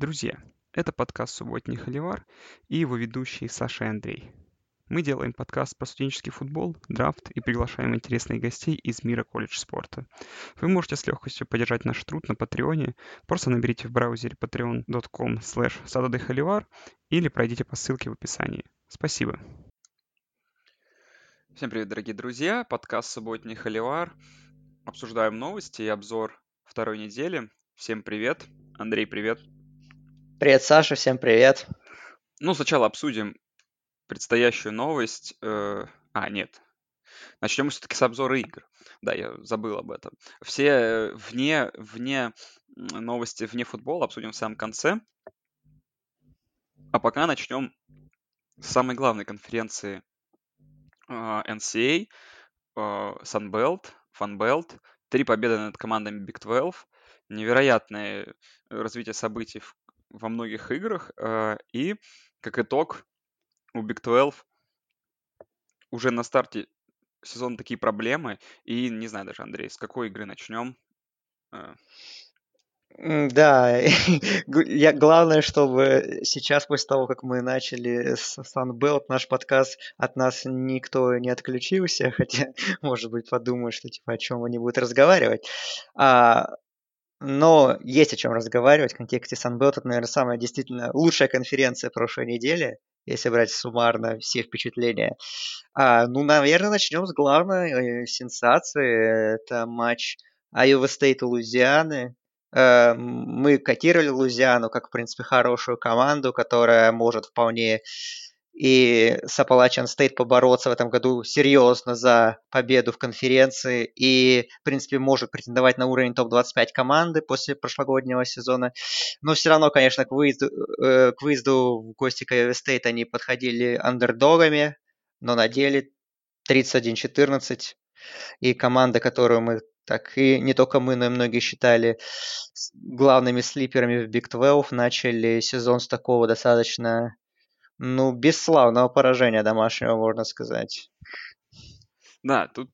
Друзья, это подкаст «Субботний холивар» и его ведущие Саша и Андрей. Мы делаем подкаст про студенческий футбол, драфт и приглашаем интересных гостей из мира колледж спорта. Вы можете с легкостью поддержать наш труд на Патреоне. Просто наберите в браузере patreon.com slash или пройдите по ссылке в описании. Спасибо. Всем привет, дорогие друзья. Подкаст «Субботний холивар». Обсуждаем новости и обзор второй недели. Всем привет. Андрей, привет. Привет, Саша, всем привет. Ну, сначала обсудим предстоящую новость. Э, а, нет. Начнем все-таки с обзора игр. Да, я забыл об этом. Все вне, вне новости, вне футбола обсудим в самом конце. А пока начнем с самой главной конференции э, NCAA, э, Sunbelt, Funbelt. Три победы над командами Big 12. Невероятное развитие событий во многих играх. И, как итог, у Big 12 уже на старте сезона такие проблемы. И не знаю даже, Андрей, с какой игры начнем? Э. Да, я, главное, чтобы сейчас, после того, как мы начали с Sunbelt наш подкаст, от нас никто не отключился, хотя, может быть, подумают, что типа о чем они будут разговаривать. А, но есть о чем разговаривать в контексте Sunbelt. Это, наверное, самая действительно лучшая конференция прошлой недели если брать суммарно все впечатления. А, ну, наверное, начнем с главной э, сенсации. Это матч Iowa State и Лузианы. Э, мы котировали Лузиану как, в принципе, хорошую команду, которая может вполне и с Appalachian State побороться в этом году серьезно за победу в конференции и, в принципе, может претендовать на уровень топ-25 команды после прошлогоднего сезона. Но все равно, конечно, к выезду, э, к выезду в гости к Iowa State они подходили андердогами, но на деле 31-14. И команда, которую мы так и не только мы, но и многие считали главными слиперами в Big 12, начали сезон с такого достаточно ну, бесславного поражения домашнего, можно сказать. Да, тут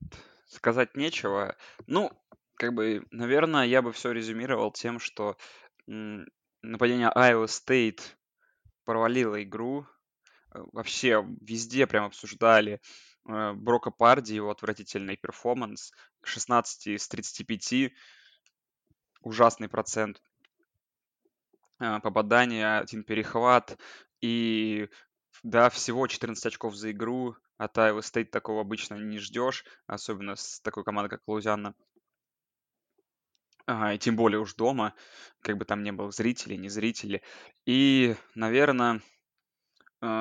сказать нечего. Ну, как бы, наверное, я бы все резюмировал тем, что нападение Iowa State провалило игру. Э, вообще везде прям обсуждали э, Брока Парди, его отвратительный перформанс. 16 из 35, ужасный процент э, попадания, один перехват. И да, всего 14 очков за игру. От Iowa State такого обычно не ждешь, особенно с такой командой, как Лузиана. Ага, и тем более уж дома, как бы там не было зрителей, не зрители. И, наверное,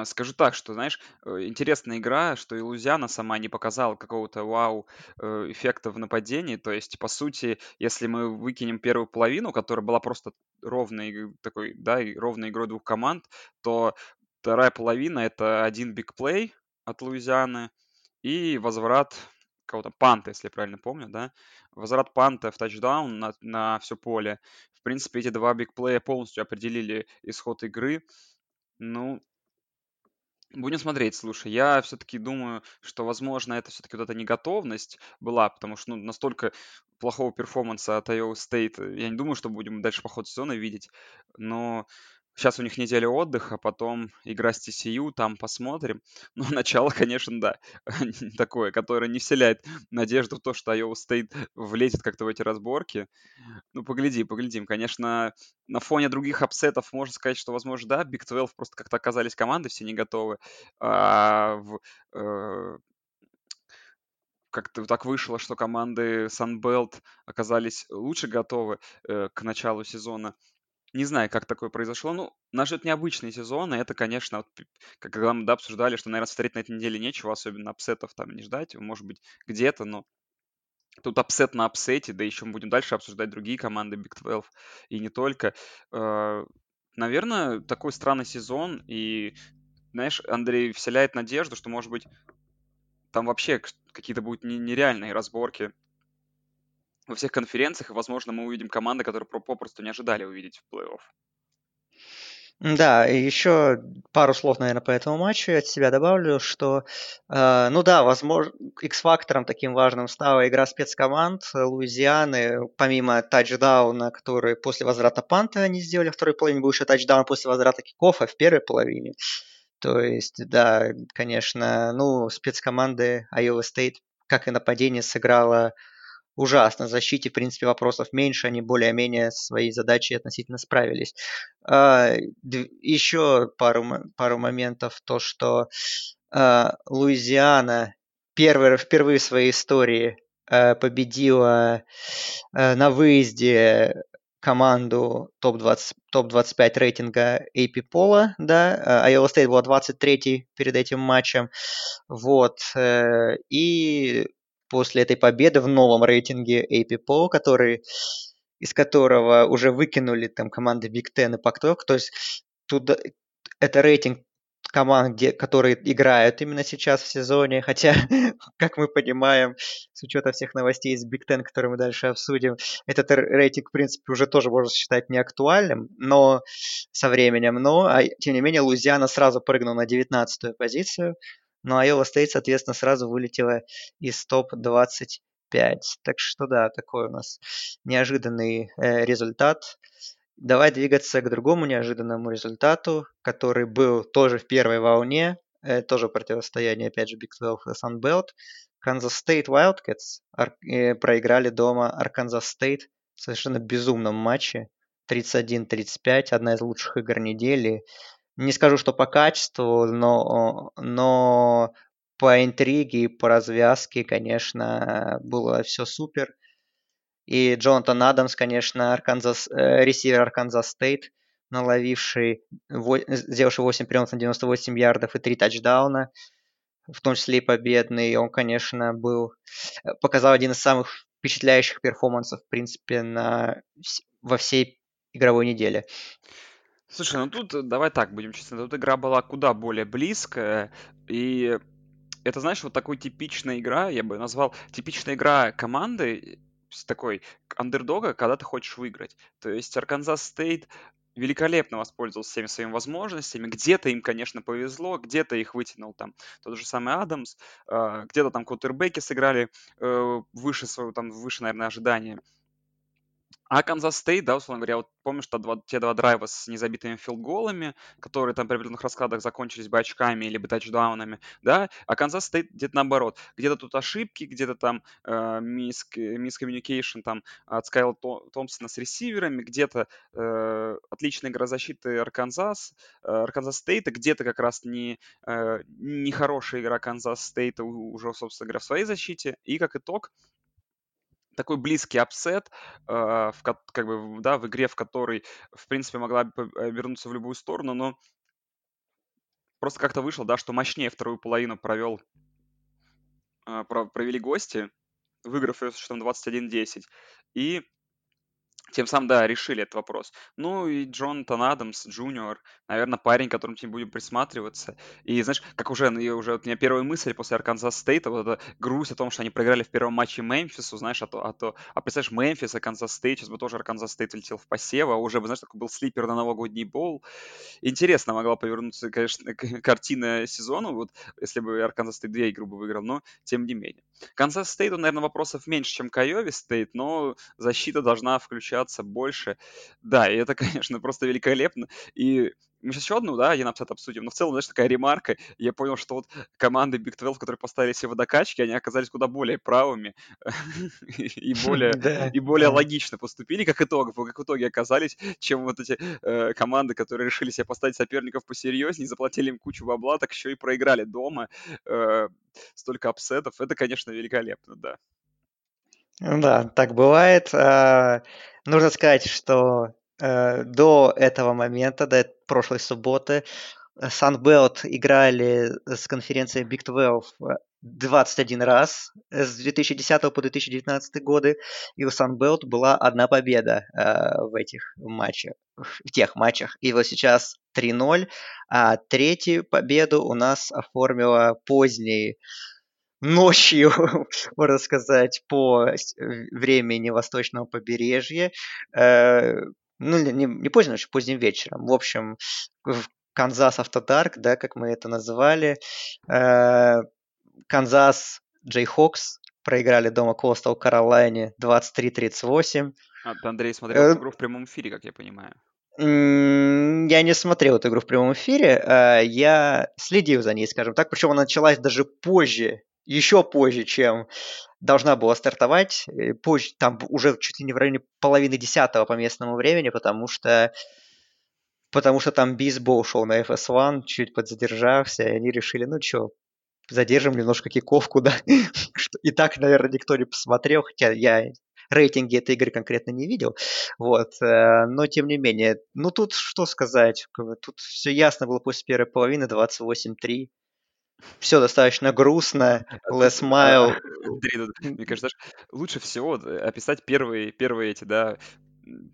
скажу так, что, знаешь, э, интересная игра, что и Лузиана сама не показала какого-то вау э, эффекта в нападении. То есть, по сути, если мы выкинем первую половину, которая была просто ровной такой, да, и ровной игрой двух команд, то вторая половина это один бигплей от Луизианы и возврат кого-то панта, если я правильно помню, да, возврат панта в тачдаун на, на все поле. В принципе, эти два бигплея полностью определили исход игры. Ну, Будем смотреть, слушай, я все-таки думаю, что, возможно, это все-таки вот эта неготовность была, потому что ну, настолько плохого перформанса от Iowa State, я не думаю, что будем дальше по ходу сезона видеть, но Сейчас у них неделя отдыха, потом игра с TCU, там посмотрим. Ну, начало, конечно, да, такое, которое не вселяет надежду в то, что Iowa State влезет как-то в эти разборки. Ну, погляди, поглядим. Конечно, на фоне других апсетов можно сказать, что, возможно, да, Big 12 просто как-то оказались команды все не готовы. А в, э, как-то так вышло, что команды Sun Belt оказались лучше готовы э, к началу сезона. Не знаю, как такое произошло. Ну, ждет необычный сезон, и это, конечно, вот, как когда мы да, обсуждали, что, наверное, смотреть на этой неделе нечего, особенно upset ов там не ждать, может быть, где-то, но тут upset на upset е, да еще мы будем дальше обсуждать другие команды Big 12, и не только. Э, наверное, такой странный сезон, и, знаешь, Андрей вселяет надежду, что, может быть, там вообще какие-то будут нереальные разборки во всех конференциях, и, возможно, мы увидим команды, которые попросту не ожидали увидеть в плей-офф. Да, и еще пару слов, наверное, по этому матчу я от себя добавлю, что, э, ну да, возможно, X-фактором таким важным стала игра спецкоманд Луизианы, помимо тачдауна, который после возврата панта они сделали, второй половине был тачдаун после возврата кикофа в первой половине. То есть, да, конечно, ну, спецкоманды Iowa State, как и нападение, сыграла ужасно. Защите, в принципе, вопросов меньше, они более-менее свои задачи относительно справились. А, еще пару, пару моментов, то, что а, Луизиана первый, впервые в своей истории а, победила на выезде команду топ-20, топ-25 рейтинга AP Пола, да, Iowa State была 23 перед этим матчем, вот, э, и после этой победы в новом рейтинге AP Poll, который, из которого уже выкинули там команды Big Ten и Pac-12, то есть туда, это рейтинг команд, где, которые играют именно сейчас в сезоне, хотя, как мы понимаем, с учетом всех новостей из Big Ten, которые мы дальше обсудим, этот рейтинг, в принципе, уже тоже можно считать неактуальным, но со временем, но, а, тем не менее, Луизиана сразу прыгнул на 19-ю позицию, но Iowa State, соответственно, сразу вылетела из топ-25. Так что да, такой у нас неожиданный э, результат. Давай двигаться к другому неожиданному результату, который был тоже в первой волне, э, тоже противостояние, опять же, Big 12 и Sunbelt. Kansas State Wildcats э, проиграли дома Arkansas State в совершенно безумном матче. 31-35, одна из лучших игр недели. Не скажу, что по качеству, но, но по интриге и по развязке, конечно, было все супер. И Джонатан Адамс, конечно, Арканзас, э, ресивер Арканзас Стейт, наловивший, сделавший 8 приемов на 98 ярдов и 3 тачдауна, в том числе и победный. Он, конечно, был, э, показал один из самых впечатляющих перформансов, в принципе, на, во всей игровой неделе. Слушай, ну тут э, давай так будем честны, тут игра была куда более близкая, и это, знаешь, вот такой типичная игра, я бы назвал, типичная игра команды такой андердога, когда ты хочешь выиграть. То есть Арканзас Стейт великолепно воспользовался всеми своими возможностями. Где-то им, конечно, повезло, где-то их вытянул там тот же самый Адамс, а, где-то там кутербеки сыграли э, выше своего, там, выше, наверное, ожидания. А Канзас Стейт, да, условно говоря, вот помнишь то два, те два драйва с незабитыми field goal ами, которые там при определенных раскладах закончились бы очками или бы тачдаунами, да, а Канзас Стейт где-то наоборот. Где-то тут ошибки, где-то там э, miscommunication там от Скайла Томпсона с ресиверами, где-то э, отличная игра защиты Арканзас, э, Арканзас Стейта, где-то как раз не, э, не хорошая игра Канзас Стейта уже, собственно говоря, в своей защите. И как итог, такой близкий upset, э, в, как бы, да, в игре, в которой, в принципе, могла э, вернуться в любую сторону, но просто как-то вышло, да, что мощнее вторую половину провел, э, провели гости, выиграв ее с счетом 21-10. И тем самым, да, решили этот вопрос. Ну и Джонатан Адамс, junior, наверное, парень, которым тем будем присматриваться. И знаешь, как уже, ну, уже вот у меня первая мысль после Арканзас Стейта, вот эта грусть о том, что они проиграли в первом матче Мемфису, знаешь, а то, а то, а представляешь, Мемфис, Арканзас Стейт, сейчас бы тоже Арканзас Стейт летел в посев, а уже бы, знаешь, такой был sleeper на новогодний bowl. Интересно могла повернуться, конечно, картина сезона, вот, если бы Арканзас Стейт две игры бы выиграл, но тем не менее. Канзас Стейту, наверное, вопросов меньше, чем к Айове Стейт, но защита должна включаться больше. Да, и это, конечно, просто великолепно. И мы сейчас еще одну, да, один upset обсудим, но в целом, знаешь, такая ремарка. Я понял, что вот команды Big 12, которые поставили себе водокачки, они оказались куда более правыми и более, и более логично поступили, как итог, как в итоге оказались, чем вот эти э, команды, которые решили себе поставить соперников посерьезнее, заплатили им кучу бабла, так еще и проиграли дома. Э, столько upset ов. Это, конечно, великолепно, да. Да, так бывает. А, нужно сказать, что Э, до этого момента, до прошлой субботы, Sunbelt играли с конференцией Big 12 21 раз с 2010 по 2019 годы, и у Sunbelt была одна победа э, в этих матчах, в тех матчах. И вот сейчас 3-0, а третью победу у нас оформила поздний ночью, можно сказать, по времени восточного побережья. Э, ну, не, не поздно ночью, поздним вечером. В общем, в Канзас Автодарк, да, как мы это называли. Э, Канзас Джейхокс проиграли дома Костел Каролайне 23-38. А, Андрей смотрел э, игру в прямом эфире, как я понимаю. Я не смотрел эту игру в прямом эфире, я следил за ней, скажем так. Причем она началась даже позже, еще позже, чем должна была стартовать. Позже, там уже чуть ли не в районе половины десятого по местному времени, потому что потому что там бейсбол шел на FS1, чуть подзадержался, и они решили, ну что, задержим немножко киковку, да. И так, наверное, никто не посмотрел, хотя я рейтинги этой игры конкретно не видел. Вот. Э, но тем не менее, ну тут что сказать, тут все ясно было после первой половины, 28-3. Все достаточно грустно. Les Miles. Мне кажется, лучше всего описать первые, первые эти, да,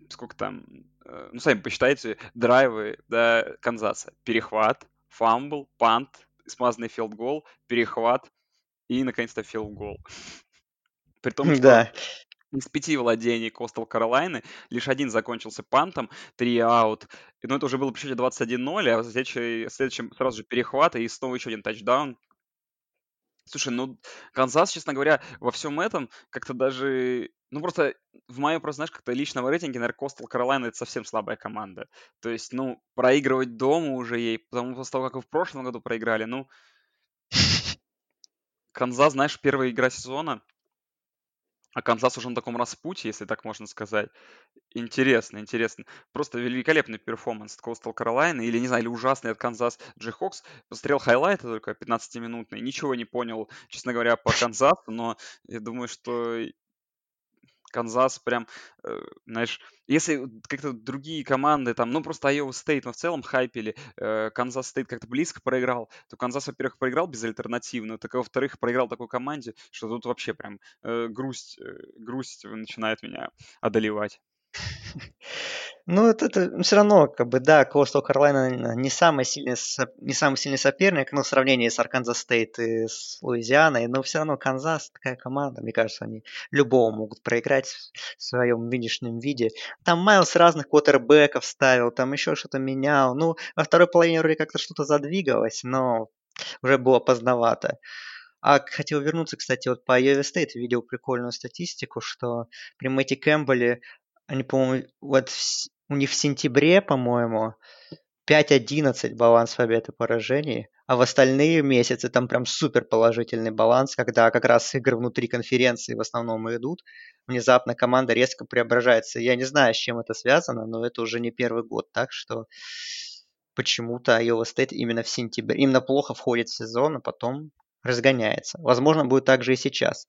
сколько там, э, ну, сами посчитайте, драйвы, да, Канзаса. Перехват, фамбл, пант, смазанный филдгол, перехват и, наконец-то, филдгол. При том, что да. Из пяти владений Coastal Carolin ы лишь один закончился пантом, three out. Но это уже было при счете 21-0, а в следующем, следующем сразу же перехват и снова еще один тачдаун. Слушай, ну, Канзас, честно говоря, во всем этом как-то даже... Ну, просто в моем, просто, знаешь, как-то личном рейтинге, наверное, Coastal Carolina это совсем слабая команда. То есть, ну, проигрывать дома уже ей, потому после того, как вы в прошлом году проиграли, ну... Канзас, знаешь, первая игра сезона, а Канзас уже на таком распутье, если так можно сказать. Интересно, интересно. Просто великолепный перформанс от Coastal Carolina, или, не знаю, или ужасный от Канзас Jayhawks. Посмотрел хайлайты только 15-минутные, ничего не понял, честно говоря, по Канзасу, но я думаю, что Канзас прям, э, знаешь, если как-то другие команды там, ну просто Iowa State, но в целом хайпили, э, Канзас Стейт как-то близко проиграл, то Канзас, во-первых, проиграл безальтернативно, так и во-вторых, проиграл такой команде, что тут вообще прям э, грусть, э, грусть начинает меня одолевать. Ну, это, это все равно, как бы, да, Coastal Carolina не самый сильный, не самый сильный соперник, но в сравнении с Арканзас Стейт и с Луизианой, но все равно Канзас такая команда, мне кажется, они любого могут проиграть в своем нынешнем виде. Там Майлз разных квотербеков ставил, там еще что-то менял. Ну, во второй половине вроде как-то что-то задвигалось, но уже было поздновато. А хотел вернуться, кстати, вот по Iowa State видел прикольную статистику, что при Мэтти Кэмпбелле они, по-моему, вот в, у них в сентябре, по-моему, 5-11 баланс побед и поражений, а в остальные месяцы там прям супер положительный баланс, когда как раз игры внутри конференции в основном идут, внезапно команда резко преображается. Я не знаю, с чем это связано, но это уже не первый год, так что почему-то Iowa State именно в сентябре, именно плохо входит в сезон, а потом разгоняется. Возможно, будет так же и сейчас.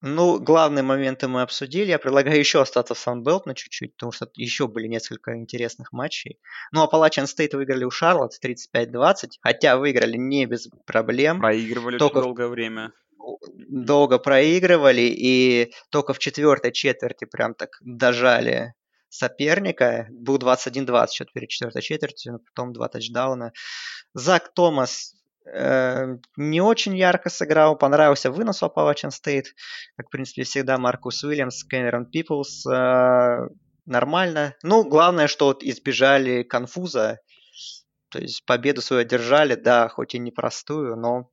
Ну, главные моменты мы обсудили. Я предлагаю еще остаться в Санбелт на чуть-чуть, потому что еще были несколько интересных матчей. Ну, а Appalachian Стейт выиграли у Шарлотт 35-20, хотя выиграли не без проблем. Проигрывали только долгое время. Долго проигрывали, и только в четвертой четверти прям так дожали соперника. Был 21-20 счет перед четвертой четвертью, потом два тачдауна. Зак Томас не очень ярко сыграл, понравился вынос у Appalachian State, как, в принципе, всегда, Маркус Уильямс, Кэмерон Пиплс, э, нормально. Ну, главное, что вот избежали конфуза, то есть победу свою одержали, да, хоть и непростую, но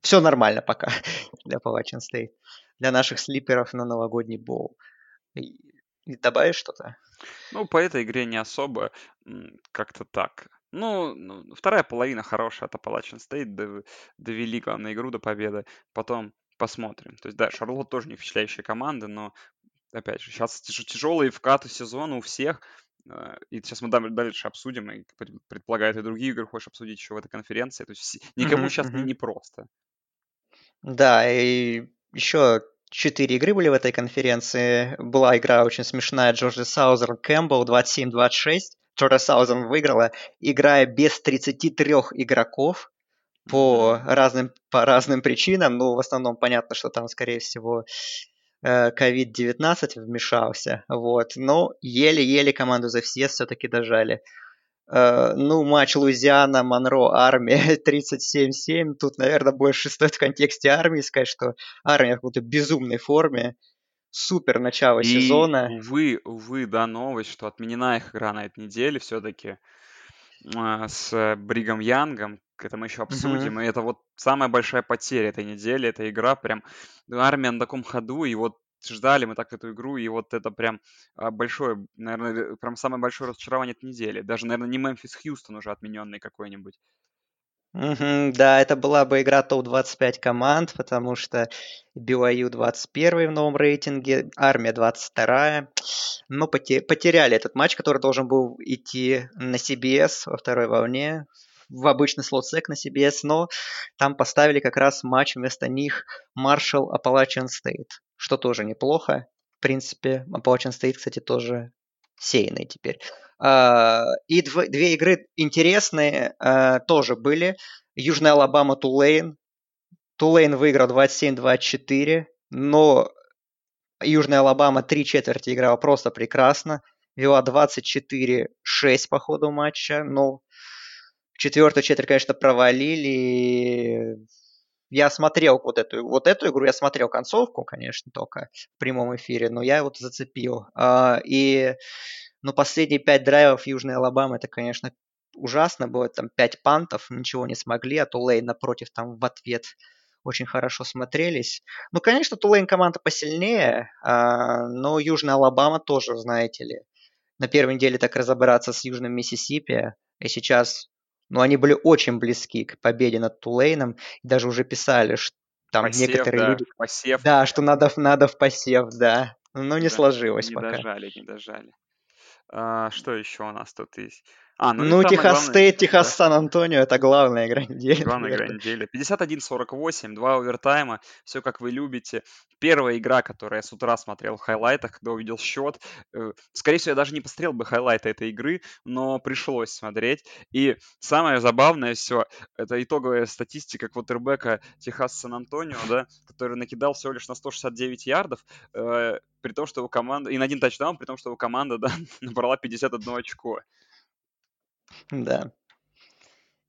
все нормально пока для Appalachian State, для наших слиперов на новогодний боул. И добавишь что-то? Ну, по этой игре не особо, как-то так. Ну, ну, вторая половина хорошая от Appalachian State, довели, главную игру до победы. Потом посмотрим. То есть, да, Шарлот тоже не впечатляющая команда, но, опять же, сейчас тяжелые вкаты сезона у всех. Э, и сейчас мы дальше обсудим, и предполагают и другие игры хочешь обсудить еще в этой конференции. То есть никому сейчас не непросто. Да, и еще четыре игры были в этой конференции. Была игра очень смешная Джорджи Саузер Кэмпбелл 27-26. Саузен выиграла, играя без 33 игроков по разным, по разным причинам. Ну, в основном понятно, что там, скорее всего, COVID-19 э, вмешался. Вот. Но еле-еле команду за все все-таки дожали. Uh, ну, матч Луизиана, Монро, армия 37-7. Тут, наверное, больше стоит в контексте армии сказать, что армия в какой-то безумной форме. Супер начало И, сезона. увы, увы, да, новость, что отменена их игра на этой неделе все-таки а, с Бригом Янгом. Это мы еще обсудим. И это вот самая большая потеря этой недели. Эта игра прям ну, армия на таком ходу. И вот ждали мы так эту игру. И вот это прям а, большое, наверное, прям самое большое разочарование этой недели. Даже, наверное, не Мемфис Хьюстон уже отмененный какой-нибудь. Мгм, да, это была бы игра топ-25 команд, потому что BYU 21 в новом рейтинге, Армия 22. Но поте- потеряли этот матч, который должен был идти на CBS во второй волне, в обычный слот сек на CBS, но там поставили как раз матч вместо них Marshall Appalachian State, что тоже неплохо. В принципе, Appalachian State, кстати, тоже сеянный теперь. А, и дв- две игры интересные а, тоже были. Южная Алабама Тулейн. Тулейн выиграл 27-24, но Южная Алабама три четверти играла просто прекрасно. Вела 24-6 по ходу матча, но четвертую четверть, конечно, провалили. Я смотрел вот эту, вот эту игру, я смотрел концовку, конечно, только в прямом эфире, но я вот зацепил. А, и ну, последние пять драйвов Южной Алабамы, это, конечно, ужасно было. Там пять пантов, ничего не смогли, а Тулейн напротив там в ответ очень хорошо смотрелись. Ну, конечно, Тулейн команда посильнее, а, но Южная Алабама тоже, знаете ли. На первой неделе так разобраться с Южным Миссисипи, и сейчас, ну, они были очень близки к победе над Тулейном, и даже уже писали, что там Посев, некоторые да, люди... посев. Да, что надо, надо в посев, да. Но не Да, сложилось Не пока. дожали, не дожали. А, что еще у нас тут есть? А, ну Ну, Техас Стейт, Техас Сан-Антонио это главная игра недели, главная игра недели. 51-48, два овертайма, все как вы любите. Первая игра, которую я с утра смотрел в хайлайтах, когда увидел счет. э, Скорее всего, я даже не посмотрел бы хайлайты этой игры, но пришлось смотреть. И самое забавное все, это итоговая статистика квотербека Техас Сан-Антонио, да, который накидал всего лишь на 169 ярдов, э, при том, что его команда... И на один тачдаун, при том, что его команда, да, набрала 51 очко. Да.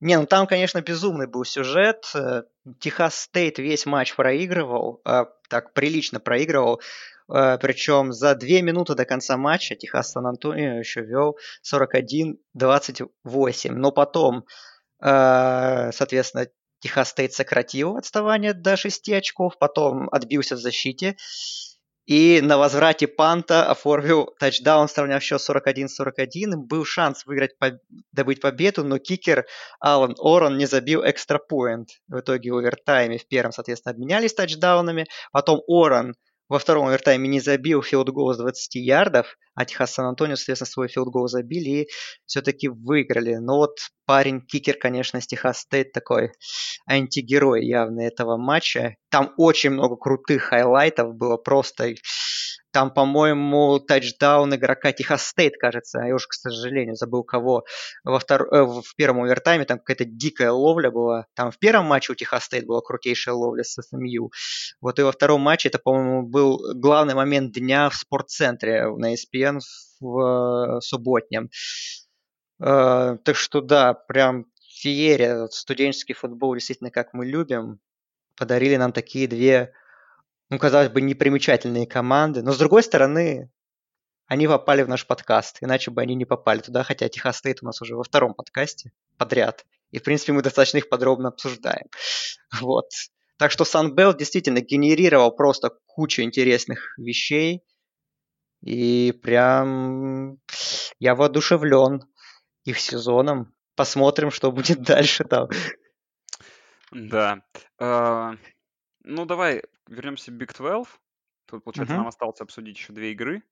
Не, ну там, конечно, безумный был сюжет. Э, Техас Стейт весь матч проигрывал, а, так прилично проигрывал. Э, Причем за две минуты до конца матча Техас Сан-Антонио еще вел 41-28. Но потом, э, соответственно, Техас Стейт сократил отставание до 6 очков, потом отбился в защите. И на возврате панта оформил тачдаун, сравняв счет 41-41. Был шанс выиграть, по- добыть победу, но кикер Алан Орон не забил extra point. В итоге в овертайме в первом, соответственно, обменялись тачдаунами. Потом Орон во втором овертайме не забил филдгол с 20 ярдов, а Техас Сан-Антонио, соответственно, свой филдгол забили и все-таки выиграли. Но вот парень, кикер, конечно, с Техас Стейт такой антигерой явно этого матча. Там очень много крутых хайлайтов было просто. Там, по-моему, тачдаун игрока Техас Стейт, кажется. Я уже, к сожалению, забыл кого. Во втор... э, в первом овертайме там какая-то дикая ловля была. Там в первом матче у Техас Стейт была крутейшая ловля с SMU. Вот и во втором матче это, по-моему, был главный момент дня в SportsCenter на ESPN в э, субботнем. Э, так что да, прям феерия. Студенческий футбол действительно как мы любим. Подарили нам такие две, ну, казалось бы, непримечательные команды. Но с другой стороны, они попали в наш подкаст, иначе бы они не попали туда, хотя Техас Стейт у нас уже во втором подкасте подряд. И, в принципе, мы достаточно их подробно обсуждаем. Вот. Так что Санбелл действительно генерировал просто кучу интересных вещей. И прям я воодушевлен их сезоном. Посмотрим, что будет дальше там. Да. А, Ну, давай вернемся в Big 12. Тут, получается, Мгм. нам осталось обсудить еще две игры.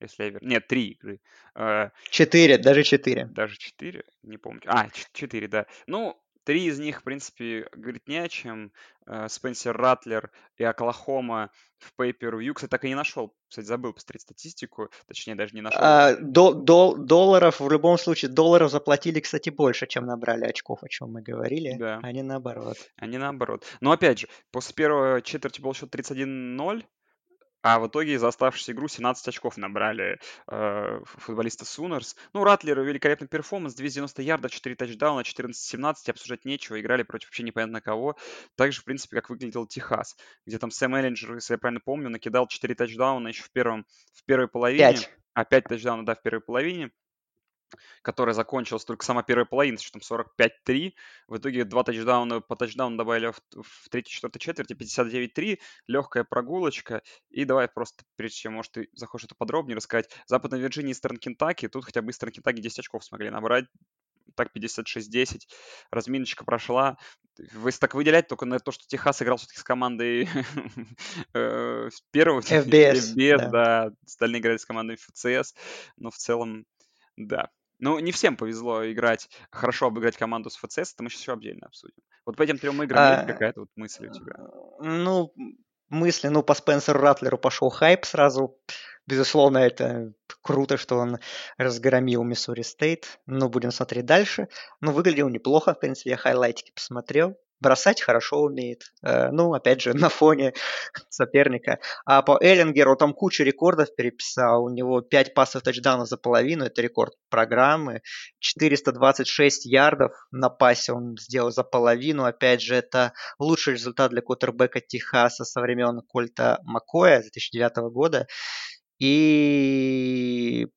Если я вер... Нет, три игры. А, Четыре, даже четыре. Даже четыре, не помню. А, четыре, да. Ну, три из них, в принципе, говорит не о чем. Э, Спенсер Ратлер и Оклахома в Pay-Per-View. Кстати, так и не нашел. Кстати, забыл посмотреть статистику. Точнее, даже не нашел. А, до- до- долларов, в любом случае, долларов заплатили, кстати, больше, чем набрали очков, о чем мы говорили, Да. а не наоборот. А не наоборот. Но опять же, после первой четверти был счет 31-0. А в итоге за оставшуюся игру 17 очков набрали э, футболисты Sooners. Ну, Ратлер великолепный перформанс, 290 ярдов, 4 тачдауна, 14-17, обсуждать нечего, играли против вообще непонятно кого. Также, в принципе, как выглядел Техас, где там Сэм Эллинджер, если я правильно помню, накидал 4 тачдауна еще в, первом, в первой половине. 5. А, 5 тачдаунов, да, в первой половине которая закончилась только сама первая половина, что там 45-3. В итоге два тачдауна по тачдауну добавили в, в третьей, четвертой четверти, 59-3, легкая прогулочка. И давай просто, прежде чем, может, ты захочешь это подробнее рассказать, Западная Вирджиния и Истерн Кентаки, тут хотя бы Истерн Кентаки 10 очков смогли набрать, так 56-10, разминочка прошла. Если так выделять, только на то, что Техас играл все-таки с командой э, первого FBS да. остальные играли с командой ФЦС, но в целом, да, ну, не всем повезло играть, хорошо обыграть команду с FCS, это мы сейчас еще отдельно обсудим. Вот по этим трем играм а, есть какая-то вот мысль у тебя? Ну, мысли, ну, по Спенсеру Ратлеру пошел хайп сразу. Безусловно, это круто, что он разгромил Миссури Стейт. Ну, будем смотреть дальше. Ну, выглядел неплохо, в принципе, я хайлайтики посмотрел бросать хорошо умеет. Э, ну, опять же, на фоне соперника. А по Эллингеру там кучу рекордов переписал. У него 5 пасов тачдауна за половину. Это рекорд программы. 426 ярдов на пасе он сделал за половину. Опять же, это лучший результат для кутербека Техаса со времен Кольта Макоя 2009 года. И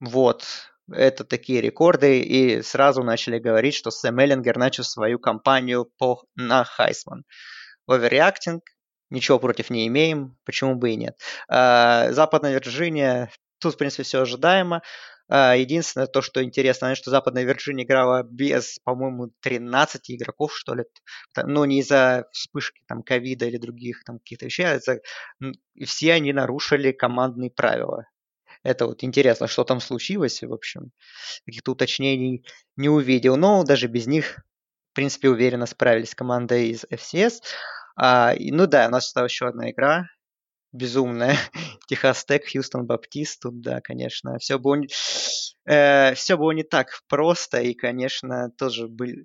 вот, это такие рекорды, и сразу начали говорить, что Сэм Эллингер начал свою кампанию по, на Хайсман. Оверреактинг, ничего против не имеем, почему бы и нет. А, Западная Вирджиния, тут, в принципе, все ожидаемо. А, единственное, то, что интересно, что Западная Вирджиния играла без, по-моему, 13 игроков, что ли. Ну, не из-за вспышки там ковида или других там каких-то вещей, а все они нарушили командные правила. Это вот интересно, что там случилось, в общем. Каких-то уточнений не увидел. Но даже без них, в принципе, уверенно справились с командой из FCS. А, и, ну да, у нас стала еще одна игра. Безумная. Техас Тек, Хьюстон Баптист. Тут, да, конечно, все было, э, все было не так просто. И, конечно, тоже были...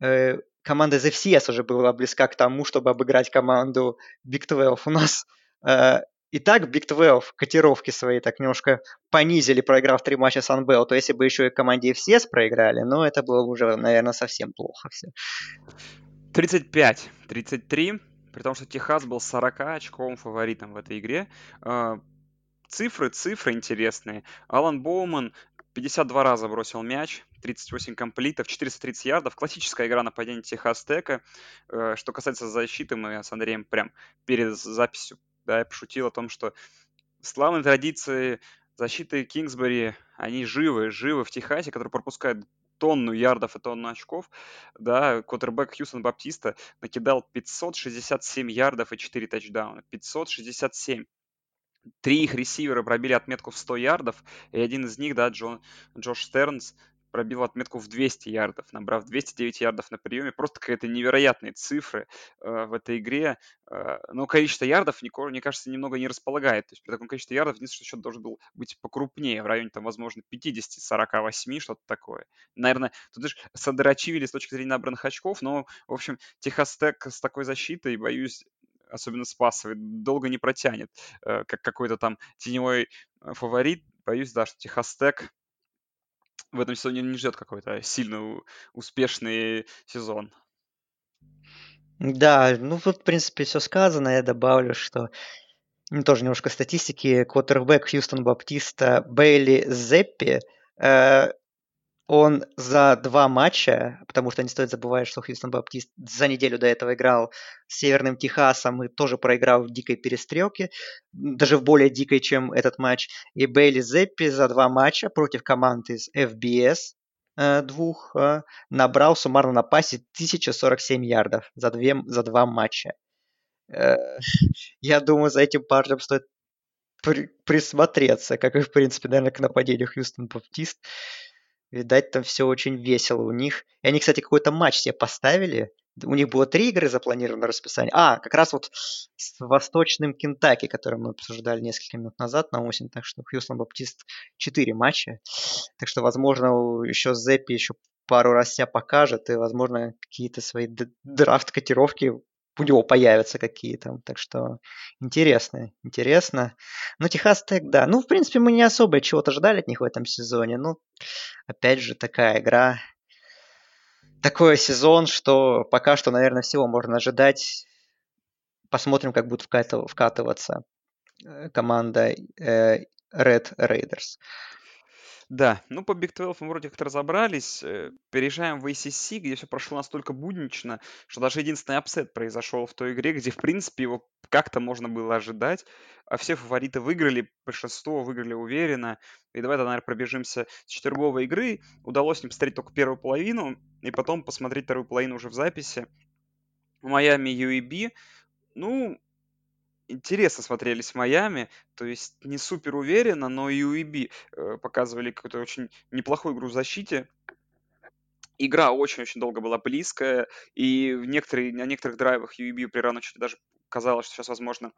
Э, команда из FCS уже была близка к тому, чтобы обыграть команду Big 12. У нас э, и так Big 12 котировки свои так немножко понизили, проиграв три матча Sunbelt. То если бы еще и команде FCS проиграли, ну это было бы уже, наверное, совсем плохо все. 35, 33, при том, что Техас был 40 очковым фаворитом в этой игре. А, цифры, цифры интересные. Алан Боуман 52 раза бросил мяч, 38 комплитов, 430 ярдов. Классическая игра нападения Техас Тека. Э, что касается защиты, мы с Андреем прям перед записью да, я пошутил о том, что славные традиции защиты Кингсбери, они живы, живы в Техасе, который пропускает тонну ярдов и тонну очков, да, квотербек Хьюстон Баптиста накидал 567 ярдов и 4 тачдауна. 567. Три их ресивера пробили отметку в 100 ярдов, и один из них, да, Джон, Джош Стернс, пробил отметку в 200 ярдов, набрав 209 ярдов на приеме. Просто какая-то невероятные цифры э, в этой игре. Э, но количество ярдов, мне кажется, немного не располагает. То есть при таком количестве ярдов единственное, что счет должен был быть покрупнее, в районе, там, возможно, 50-48, что-то такое. Наверное, тут даже садрачивили с точки зрения набранных очков, но, в общем, Техас Тек с такой защитой, боюсь, особенно с пасовой, долго не протянет, э, как какой-то там теневой э, фаворит. Боюсь, да, что Техас Тек в этом сезоне не ждет какой-то сильно успешный сезон. Да, ну вот, в принципе, все сказано. Я добавлю, что тоже немножко статистики. Квотербек Хьюстон Баптиста Бейли Зеппи э, он за два матча, потому что не стоит забывать, что Хьюстон Баптист за неделю до этого играл с Северным Техасом и тоже проиграл в дикой перестрелке, даже в более дикой, чем этот матч. И Бейли Зеппи за два матча против команд из FBS э, двух э, набрал суммарно на пасе 1047 ярдов за, две, за два матча. Э, я думаю, за этим парнем стоит при, присмотреться, как и, в принципе, наверное, к нападению Хьюстон Баптист. Видать, там все очень весело у них. И они, кстати, какой-то матч себе поставили. У них было три игры запланировано расписание. А, как раз вот с Восточным Кентаки, который мы обсуждали несколько минут назад на осень. Так что Хьюстон Баптист четыре матча. Так что, возможно, еще Зеппи еще пару раз себя покажет, и, возможно, какие-то свои драфт-котировки у него появятся какие-то. Так что интересно, интересно. Ну, Техас Тек, да. Ну, в принципе, мы не особо чего-то ждали от них в этом сезоне. Ну, опять же, такая игра. Такой сезон, что пока что, наверное, всего можно ожидать. Посмотрим, как будет вкатываться э, команда э, Red Raiders. Да, ну по Big 12 мы вроде как-то разобрались. Э, переезжаем в ACC, где все прошло настолько буднично, что даже единственный upset произошел в той игре, где, в принципе, его как-то можно было ожидать. А все фавориты выиграли, большинство выиграли уверенно. И давай, наверное, пробежимся с четверговой игры. Удалось не посмотреть только первую половину, и потом посмотреть вторую половину уже в записи. Майами UAB. Ну, интересно смотрелись в Майами, то есть не супер уверенно, но и UAB э, показывали какую-то очень неплохую игру в защите. Игра очень-очень долго была близкая, и в некоторые, на некоторых drive ах UAB при рано даже казалось, что сейчас, возможно,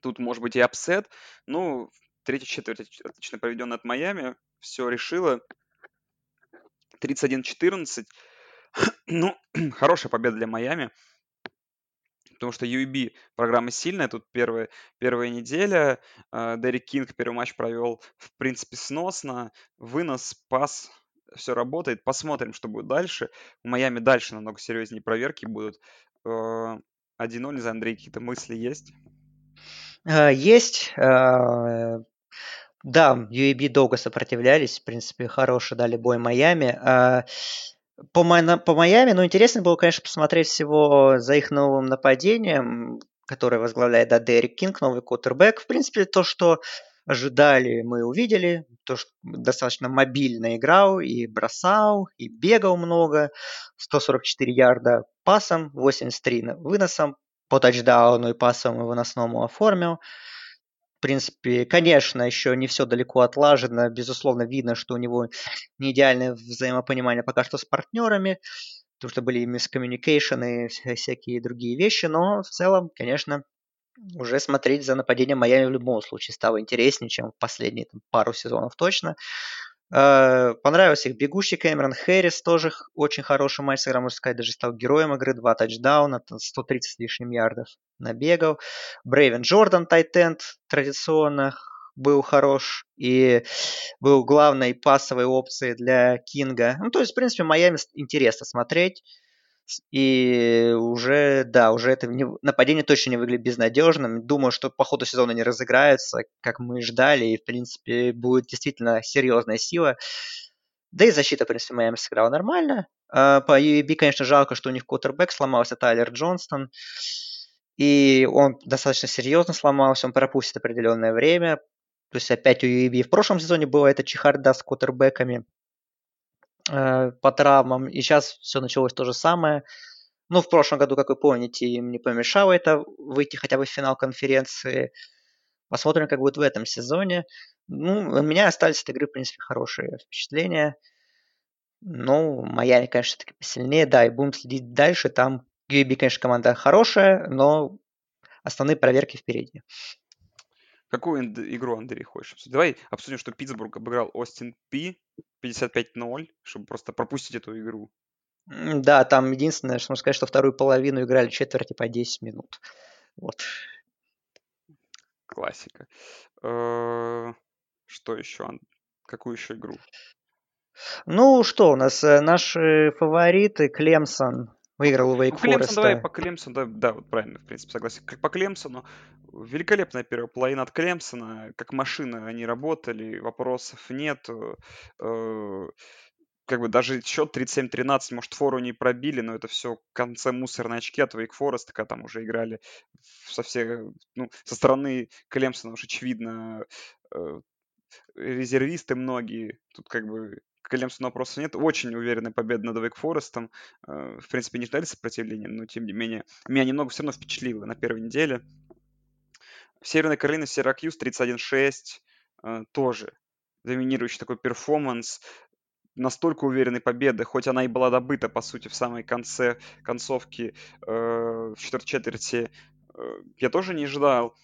тут может быть и upset. Ну, третья четверть отлично проведенная от Майами, все решила. 31-14. Ну, хорошая победа для Майами потому что UAB программа сильная, тут первая, первая неделя, э, Дерек Кинг первый матч провел, в принципе, сносно, вынос, пас, все работает, посмотрим, что будет дальше. В Майами дальше намного серьезнее проверки будут. 1-0, э, не знаю, Андрей, какие-то мысли есть? Э, есть. Да, UAB долго сопротивлялись, в принципе, хороший дали бой Майами по, по Майами, ну, интересно было, конечно, посмотреть всего за их новым нападением, которое возглавляет да, Дерек Кинг, новый кутербэк. В принципе, то, что ожидали, мы увидели. То, что достаточно мобильно играл и бросал, и бегал много. 144 ярда пасом, 83 выносом. По тачдауну и пасом и выносному оформил. В принципе, конечно, еще не все далеко отлажено. Безусловно, видно, что у него не идеальное взаимопонимание пока что с партнерами, потому что были и мискоммуникейшн и всякие другие вещи, но в целом, конечно, уже смотреть за нападением Майами в любом случае стало интереснее, чем в последние там, пару сезонов точно. Э, понравился их бегущий Кэмерон Хэрис, тоже очень хороший матч сыграл, можно сказать, даже стал героем игры, два тачдауна, 130 с лишним ярдов набегал. Брейвен Джордан, тайтенд, традиционно был хорош и был главной пасовой опцией для Кинга. Ну, то есть, в принципе, Майами интересно смотреть. И уже, да, уже это не, нападение точно не выглядит безнадежным. Думаю, что по ходу сезона не разыграются, как мы ждали, и, в принципе, будет действительно серьезная сила. Да и защита, в принципе, Майами сыграла нормально. А, по UAB, конечно, жалко, что у них квотербек сломался, Тайлер Джонстон. И он достаточно серьезно сломался, он пропустит определенное время. То есть опять у UAB в прошлом сезоне было это чехарда с квотербеками. Э, по травмам. И сейчас все началось то же самое. Ну, в прошлом году, как вы помните, им не помешало это выйти хотя бы в финал конференции. Посмотрим, как будет в этом сезоне. Ну, у меня остались от игры, в принципе, хорошие впечатления. Ну, Майами, конечно, все-таки посильнее, да, и будем следить дальше. Там UAB, конечно, команда хорошая, но основные проверки впереди. Какую игру, Андрей, хочешь? Давай обсудим, что Питтсбург обыграл Остин Пи 55-0, чтобы просто пропустить эту игру. Да, там единственное, что можно сказать, что вторую половину играли четверти по 10 минут. Вот. Классика. Э, что еще? Какую еще игру? Ну что, у нас э, наши фавориты Клемсон Выиграл у Вейк Клемсон, давай по Клемсону, да, да, вот правильно, в принципе, согласен. Как по Клемсону, великолепная первая половина от Клемсона, как машина они работали, вопросов нет. Э, как бы даже счет 37-13, может, фору не пробили, но это все в конце мусорные очки от Wake Forest, когда там уже играли со всех, ну, со стороны Клемсона уж очевидно э, резервисты многие. Тут как бы к Лемсу вопросов нет. Очень уверенная победа над Вейк Форестом. Э, в принципе, не ждали сопротивления, но тем не менее, меня немного все равно впечатлило на первой неделе. Северная Каролина, Сиракьюз 31-6. Э, тоже доминирующий такой перформанс настолько уверенной победы, хоть она и была добыта, по сути, в самой конце концовки э, в четвертой четверти, я тоже не ожидал.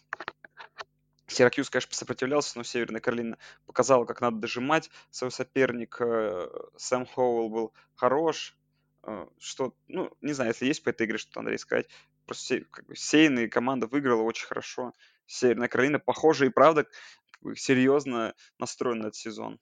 Сиракьюз, конечно, сопротивлялся, но Северная Каролина показала, как надо дожимать своего соперника. Сэм Хоуэлл был хорош. э, что, ну, не знаю, если есть по этой игре что-то, Андрей, сказать. Просто как бы, сейные команда выиграла очень хорошо. Северная Каролина, похоже, и правда как бы, серьезно настроена на этот сезон.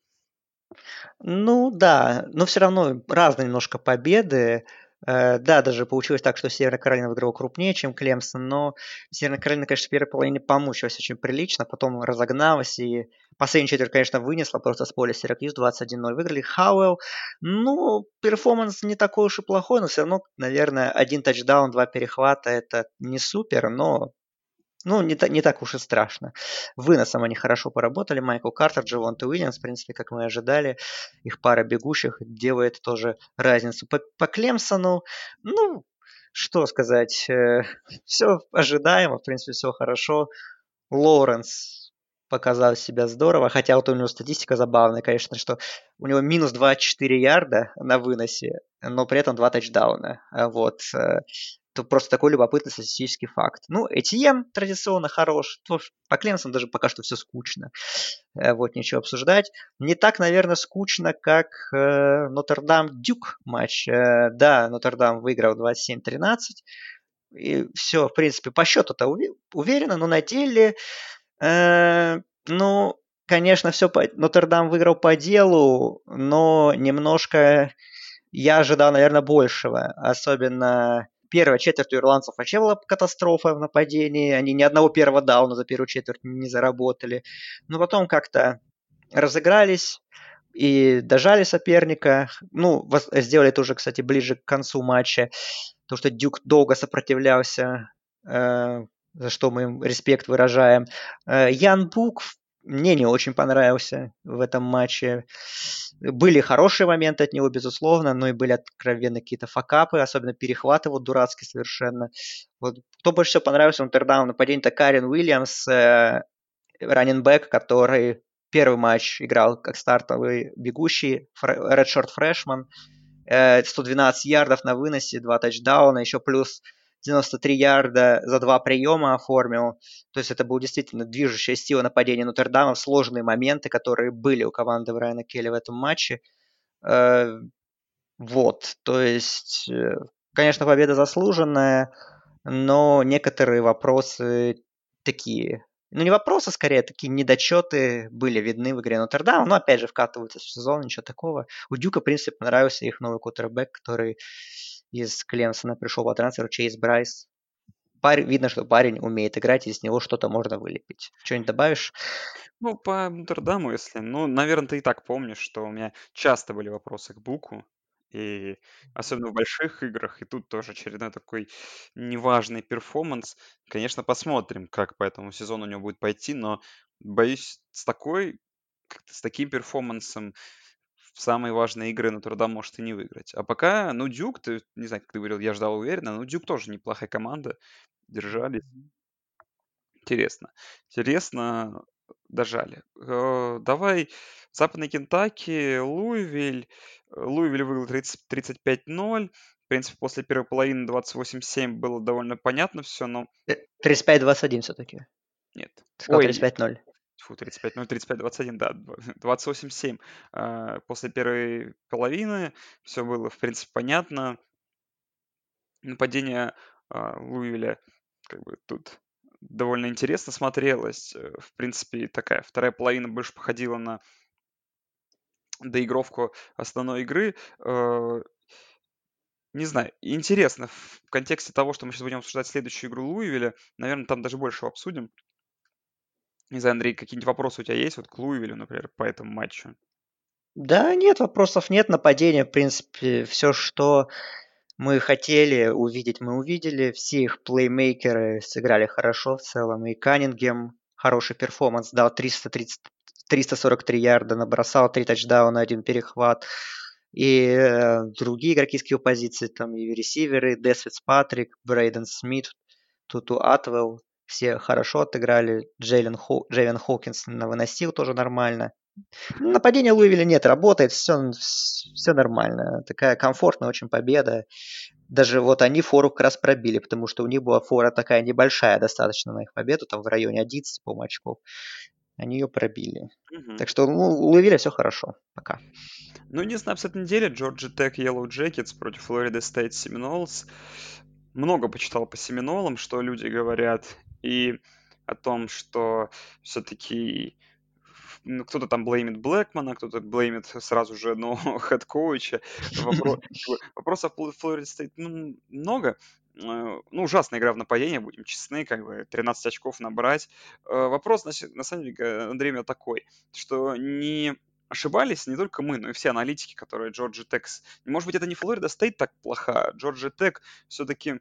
Ну да, но все равно разные немножко победы. Э, да, даже получилось так, что Северная Каролина выиграла крупнее, чем Клемсон, но Северная Каролина, конечно, в первой половине помучилась очень прилично, потом разогналась и последний четверть, конечно, вынесла просто с поля Сиракьюз 21-0. Выиграли Хауэлл. Ну, перформанс не такой уж и плохой, но все равно, наверное, один тачдаун, два перехвата – это не супер, но ну, не, не так уж и страшно. Выносом они хорошо поработали. Майкл Картер, Джовант Уильямс, в принципе, как мы и ожидали. Их пара бегущих делает тоже разницу. По, по Клемсону, ну, что сказать, э, все ожидаемо, в принципе, все хорошо. Лоуренс показал себя здорово, хотя вот у него статистика забавная, конечно, что у него минус 24 ярда на выносе, но при этом два тачдауна. Вот. Это просто такой любопытный статистический факт. Ну, ATM традиционно хорош. По Клемсам даже пока что все скучно. Э, вот, ничего обсуждать. Не так, наверное, скучно, как э, Нотр-Дам-Дюк матч. Э, да, Нотр-Дам выиграл 27-13. И все, в принципе, по счету-то уверенно, но на деле, э, ну, конечно, все по... Нотр-Дам выиграл по делу, но немножко я ожидал, наверное, большего. Особенно Первая четверть у ирландцев вообще была катастрофа в нападении. Они ни одного первого дауна за первую четверть не заработали. Но потом как-то разыгрались и дожали соперника. Ну, сделали это уже, кстати, ближе к концу матча. Потому что Дюк долго сопротивлялся, э, за что мы им респект выражаем. Э, Ян Бук мне не очень понравился в этом матче. Были хорошие моменты от него, безусловно, но и были откровенно какие-то факапы, особенно перехваты вот дурацкие совершенно. Вот, кто больше всего понравился в Интердаун нападение, это Карен Уильямс, э, раненбэк, который первый матч играл как стартовый бегущий, редшорт фрешман, 112 ярдов на выносе, 2 тачдауна, еще плюс 93 ярда за два приема оформил. То есть это был действительно движущая сила нападения Нотр-Дама в сложные моменты, которые были у команды Брайана Келли в этом матче. Э, вот, то есть, э, конечно, победа заслуженная, но некоторые вопросы такие, ну не вопросы, скорее, такие недочеты были видны в игре Нотр-Дама, но опять же вкатываются в сезон, ничего такого. У Дюка, в принципе, понравился их новый кутербэк, который из Клемсона пришел по трансферу Чейз Брайс. Парень, видно, что парень умеет играть, из него что-то можно вылепить. Что-нибудь добавишь? Ну, по Нотр-Даму, если... Ну, наверное, ты и так помнишь, что у меня часто были вопросы к Буку. И особенно в больших играх, и тут тоже очередной такой неважный перформанс. Конечно, посмотрим, как по этому сезону у него будет пойти, но боюсь, с такой, с таким перформансом в самые важные игры Нотр-Дам может и не выиграть. А пока, ну, Дюк, ты, не знаю, как ты говорил, я ждал уверенно, но Дюк тоже неплохая команда, держались. Интересно. Интересно, дожали. Э, давай, Западный Кентаки, Луивиль. Луивиль выиграл 30, 35-0. В принципе, после первой половины 28-7 было довольно понятно все, но... 35-21 все-таки. Нет. Сказал 35-0. Фу, 35, ну 35-21, да, 28-7. А, после первой половины все было, в принципе, понятно. Нападение а, Луивиля как бы тут довольно интересно смотрелось. Э, в принципе, такая вторая половина больше походила на доигровку основной игры. Э, не знаю, интересно, в контексте того, что мы сейчас будем обсуждать следующую игру Луивиля, наверное, там даже больше обсудим. Не знаю, Андрей, какие-нибудь вопросы у тебя есть вот к Луивилю, например, по этому матчу? Да, нет, вопросов нет. Нападение, в принципе, все, что мы хотели увидеть, мы увидели. Все их плеймейкеры сыграли хорошо в целом. И Каннингем хороший перформанс дал 330, 343 ярда, набросал 3 тачдауна, один перехват. И э, другие игроки с позиции, там и ресиверы, Дез Фитцпатрик, Брейден Смит, Туту Атвелл, все хорошо отыграли. Джейлен, Хо, Джейлен Хокинс выносил тоже нормально. Нападение Луивиля нет, работает, все, все нормально. Такая комфортная очень победа. Даже вот они фору как раз пробили, потому что у них была фора такая небольшая достаточно на их победу, там в районе 11, по очков. Они ее пробили. Угу. Так что ну, у Луивиля все хорошо пока. Ну, единственная абсолютно неделя Джорджи Тек Yellow Jackets против Florida State Seminoles. Много почитал по Семинолам, что люди говорят, и о том, что все-таки ну, кто-то там blame ит Блэкмана, кто-то blame ит сразу же одного head coach а. Вопро... Вопросов в Florida State ну, много. Э, ну, ужасная игра в нападение, будем честны, как бы 13 очков набрать. Э, вопрос, на самом деле, Андрей, у меня такой, что не ошибались не только мы, но и все аналитики, которые Джорджи Текс... Может быть, это не Florida State так плоха, Джорджи Тек все-таки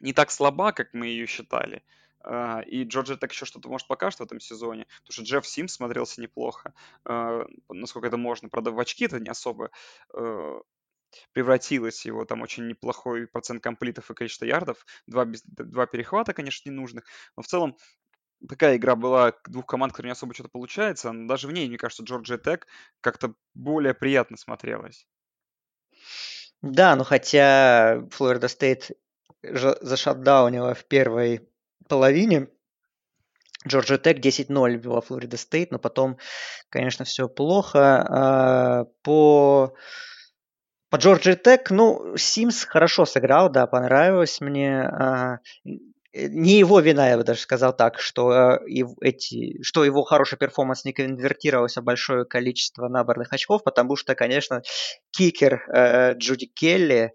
не так слаба, как мы ее считали. А, и Джорджи так еще что-то может покажет в этом сезоне, потому что Джефф Симс смотрелся неплохо, а, насколько это можно. Правда, в очки это не особо э, превратилось его там очень неплохой процент комплитов и количество ярдов. Два, без, два перехвата, конечно, ненужных. Но в целом такая игра была двух команд, которые не особо что-то получается. Но даже в ней, мне кажется, Джорджия Тек как-то более приятно смотрелась. Да, ну хотя Флорида Стейт зашатдаунила в первой половине. Джорджия Тек 10-0 вела Florida State, но потом, конечно, все плохо. А, по, по Джорджии Tech, ну, Симс хорошо сыграл, да, понравилось мне. А, не его вина, я бы даже сказал так, что, а, эти, что его хороший перформанс не конвертировался в большое количество наборных очков, потому что, конечно, кикер э, Джуд Келли,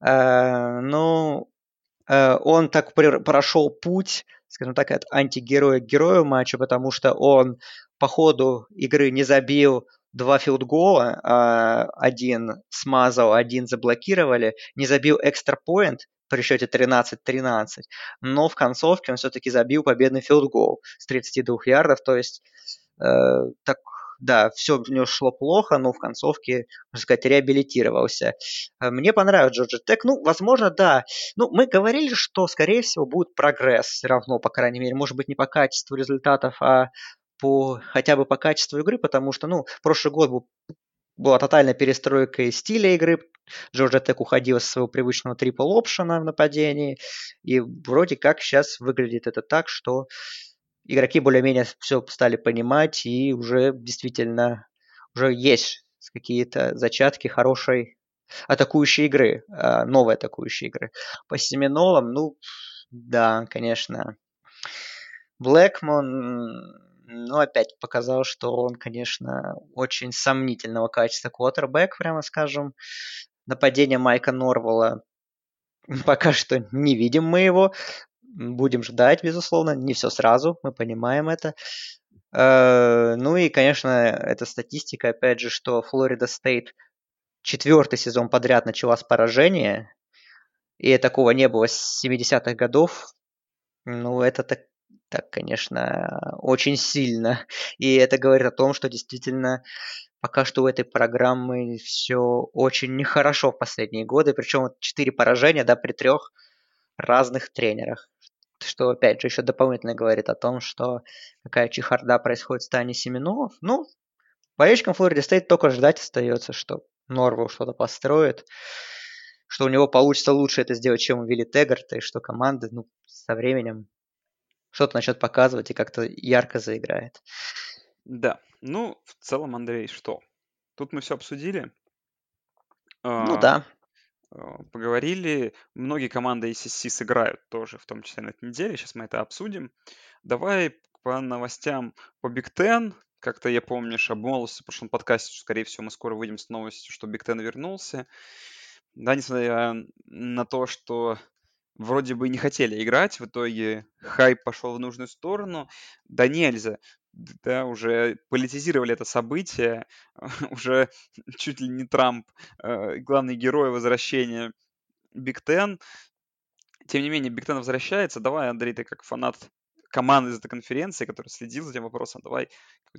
ну, он так прошел путь, скажем так, от антигероя к герою матча, потому что он по ходу игры не забил два филдгола, а один смазал, один заблокировали, не забил extra point при счете 13-13, но в концовке он все-таки забил победный филдгол с 32 ярдов, то есть э, так да, все у него шло плохо, но в концовке, можно сказать, реабилитировался. Э, мне понравился Джорджи Тек. Ну, возможно, да. Ну, мы говорили, что, скорее всего, будет прогресс все равно, по крайней мере. Может быть, не по качеству результатов, а по, хотя бы по качеству игры, потому что, ну, прошлый год был была тотальная перестройка стиля игры. Джорджа Тек уходил с своего привычного трипл опшена в нападении. И вроде как сейчас выглядит это так, что игроки более-менее все стали понимать, и уже действительно уже есть какие-то зачатки хорошей атакующей игры, а, новой атакующей игры. По Семенолам, ну, да, конечно. Блэкмон, ну, опять показал, что он, конечно, очень сомнительного качества квотербек, прямо скажем. Нападение Майка Норвелла пока что не видим мы его. Будем ждать, безусловно. Не все сразу, мы понимаем это. Э, ну и, конечно, эта статистика, опять же, что Флорида Стейт четвертый сезон подряд начала с поражения, и такого не было с 70-х годов. Ну, это так, так, конечно, очень сильно. И это говорит о том, что действительно пока что у этой программы все очень нехорошо в последние годы. Причем четыре поражения, да, при трех разных тренерах что, опять же, еще дополнительно говорит о том, что какая чехарда происходит в стане Семенов. Ну, болельщикам Флорида Стейт только ждать остается, что Норвелл что-то построит, что у него получится лучше это сделать, чем у Вилли Теггарта, и что команда ну, со временем что-то начнет показывать и как-то ярко заиграет. Да, ну, в целом, Андрей, что? Тут мы все обсудили. Ну а, да. Э, поговорили. Многие команды ACC сыграют тоже, в том числе на этой неделе. Сейчас мы это обсудим. Давай по новостям по Big Ten. Как-то я, помнишь, обмолвился в прошлом подкасте, что, скорее всего, мы скоро выйдем с новостью, что Big Ten вернулся. Да, несмотря на то, что вроде бы не хотели играть, в итоге хайп пошел в нужную сторону. Да нельзя да, уже политизировали это событие, уже чуть ли не Трамп, э, главный герой возвращения Big Ten. Тем не менее, Big Ten возвращается. Давай, Андрей, ты как фанат команды из этой конференции, который следил за этим вопросом, давай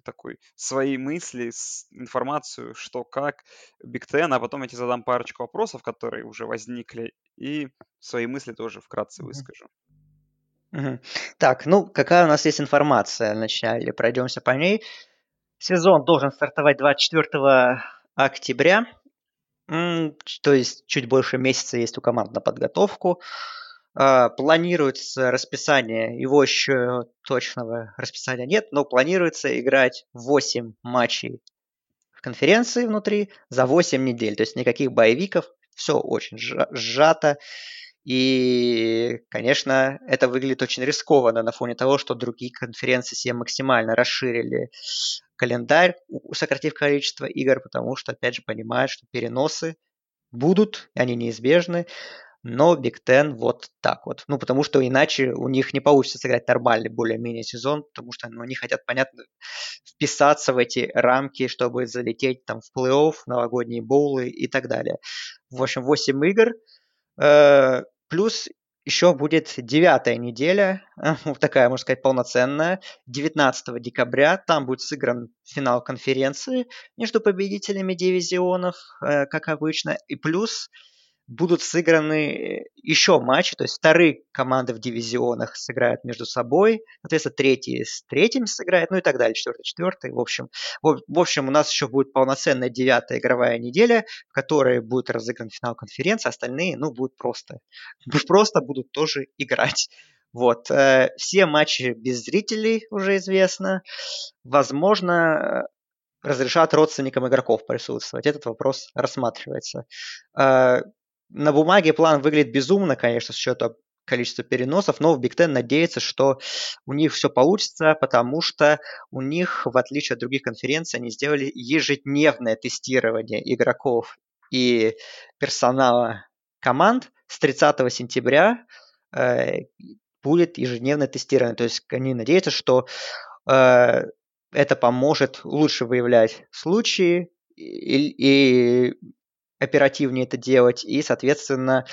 такой свои мысли, информацию, что как Big Ten, а потом я тебе задам парочку вопросов, которые уже возникли, и свои мысли тоже вкратце выскажу. Так, ну, какая у нас есть информация вначале? Пройдемся по ней. Сезон должен стартовать 24 октября, то есть чуть больше месяца есть у команд на подготовку. А, планируется расписание, его еще точного расписания нет, но планируется играть 8 матчей конференции внутри за 8 недель. То есть никаких боевиков, все очень сжато. И, конечно, это выглядит очень рискованно на фоне того, что другие конференции себе максимально расширили календарь, сократив количество игр, потому что, опять же, понимают, что переносы будут, они неизбежны, но Big Ten вот так вот. Ну, потому что иначе у них не получится сыграть нормальный более-менее сезон, потому что ну, они хотят, понятно, вписаться в эти рамки, чтобы залететь там в плей-офф, новогодние боулы и так далее. В общем, 8 игр. Э, Плюс еще будет девятая неделя, такая, можно сказать, полноценная, 19 декабря. Там будет сыгран финал конференции между победителями дивизионов, э, как обычно. И плюс будут сыграны еще матчи, то есть вторые команды в дивизионах сыграют между собой, соответственно, третьи с третьим сыграют, ну и так далее, четвертый, четвертый, в общем. В, в общем, у нас еще будет полноценная девятая игровая неделя, в которой будет разыгран финал конференции, остальные, ну, будут просто, просто будут тоже играть. Вот. Э, все матчи без зрителей уже известно. Возможно, разрешат родственникам игроков присутствовать. Этот вопрос рассматривается. На бумаге план выглядит безумно, конечно, с учетом количества переносов, но Big Ten надеется, что у них все получится, потому что у них, в отличие от других конференций, они сделали ежедневное тестирование игроков и персонала команд с 30 сентября э, будет ежедневное тестирование. То есть они надеются, что э, это поможет лучше выявлять случаи и, и оперативнее это делать, и, соответственно,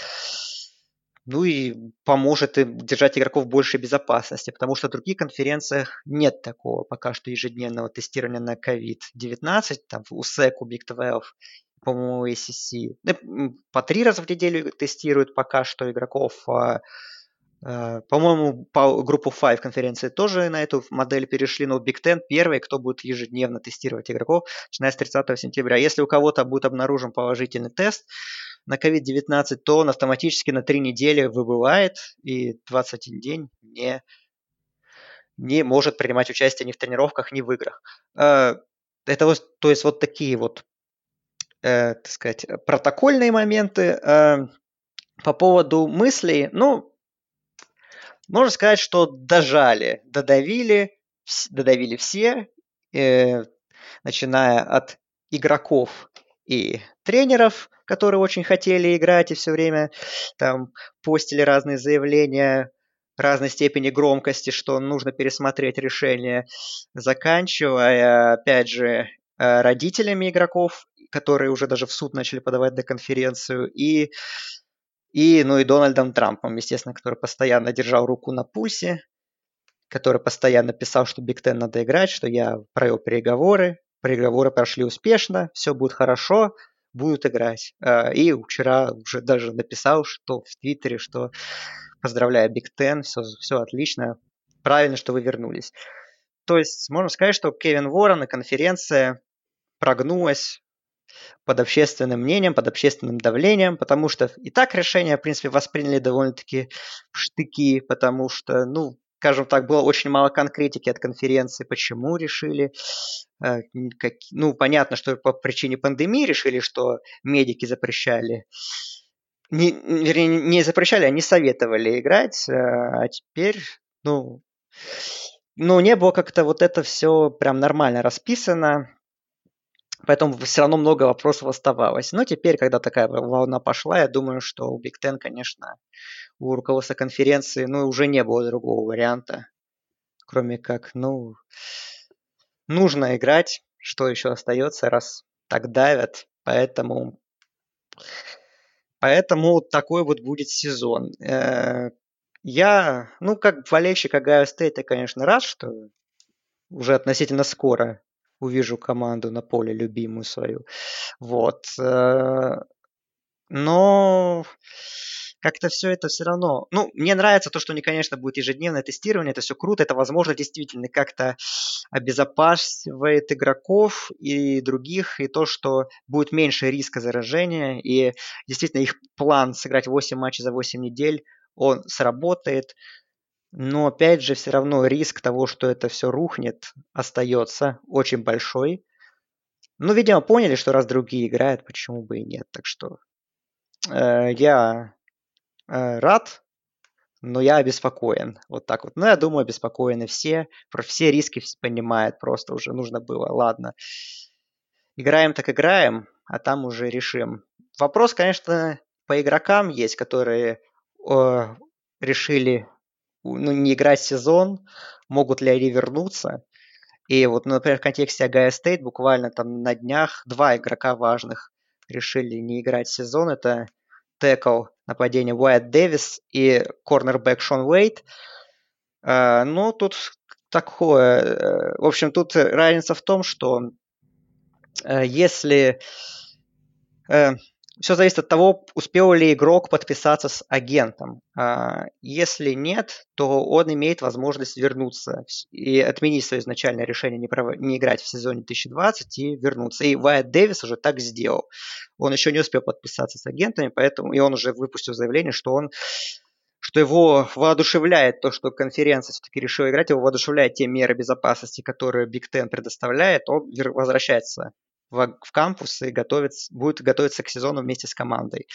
ну и поможет им держать игроков в большей безопасности, потому что в других конференциях нет такого пока что ежедневного тестирования на COVID-19, там у SEC, у Big 12, по-моему, ACC. Ну, по три раза в неделю тестируют пока что игроков, а Э, по-моему, по группу 5 конференции тоже на эту модель перешли, но Big Ten первый, кто будет ежедневно тестировать игроков, начиная с 30 сентября. Если у кого-то будет обнаружен положительный тест на COVID-19, то он автоматически на 3 недели выбывает и 21 день не, не может принимать участие ни в тренировках, ни в играх. Э, это вот, то есть вот такие вот, э, так сказать, протокольные моменты. По поводу мыслей, ну, можно сказать, что дожали, додавили, додавили все, э, начиная от игроков и тренеров, которые очень хотели играть и все время там постили разные заявления разной степени громкости, что нужно пересмотреть решение, заканчивая, опять же, э, родителями игроков, которые уже даже в суд начали подавать на конференцию, и и, ну и Дональдом Трампом, естественно, который постоянно держал руку на пульсе, который постоянно писал, что Биг Тен надо играть, что я провел переговоры, переговоры прошли успешно, все будет хорошо, будут играть. А, и вчера уже даже написал, что в Твиттере, что поздравляю Биг Тен, все, все отлично, правильно, что вы вернулись. То есть можно сказать, что Кевин Ворон и конференция прогнулась под общественным мнением, под общественным давлением, потому что и так решение, в принципе, восприняли довольно-таки штыки, потому что, ну, скажем так, было очень мало конкретики от конференции, почему решили. Э, как, ну, понятно, что по причине пандемии решили, что медики запрещали. Не, вернее, не запрещали, а не советовали играть, э, а теперь, ну, ну, не было как-то вот это все прям нормально расписано. Поэтому все равно много вопросов оставалось. Но теперь, когда такая волна пошла, я думаю, что у Big Ten, конечно, у руководства конференции, ну, уже не было другого варианта, кроме как, ну, нужно играть, что еще остается, раз так давят, поэтому, поэтому такой вот будет сезон. Э, я, ну, как болельщик Ohio State а, конечно, рад, что уже относительно скоро увижу команду на поле любимую свою. Вот. Э, но как-то все это все равно... Ну, мне нравится то, что, не, конечно, будет ежедневное тестирование, это все круто, это, возможно, действительно как-то обезопасивает игроков и других, и то, что будет меньше риска заражения, и действительно их план сыграть 8 матчей за 8 недель, он сработает. Но опять же, все равно риск того, что это все рухнет, остается очень большой. Ну, видимо, поняли, что раз другие играют, почему бы и нет. Так что э, я э, рад, но я обеспокоен. Вот так вот. Ну, я думаю, обеспокоены все. Про все риски понимают. Просто уже нужно было. Ладно. Играем так играем, а там уже решим. Вопрос, конечно, по игрокам есть, которые э, решили ну, не играть сезон, могут ли они вернуться. И вот, ну, например, в контексте Агая Стейт буквально там на днях два игрока важных решили не играть сезон. Это текл нападения Уайт Дэвис и корнербэк Шон Уэйт. Uh, ну, тут такое... Uh, в общем, тут разница в том, что uh, если все зависит от того, успел ли игрок подписаться с агентом. А, если нет, то он имеет возможность вернуться и отменить свое изначальное решение не, пров... не играть в сезоне 2020 и вернуться. И Вайт Дэвис уже так сделал. Он еще не успел подписаться с агентами, поэтому и он уже выпустил заявление, что он что его воодушевляет то, что конференция все-таки решила играть, его воодушевляет те меры безопасности, которые Big Ten предоставляет, он возвращается в, в кампус и готовится, будет готовиться к сезону вместе с командой.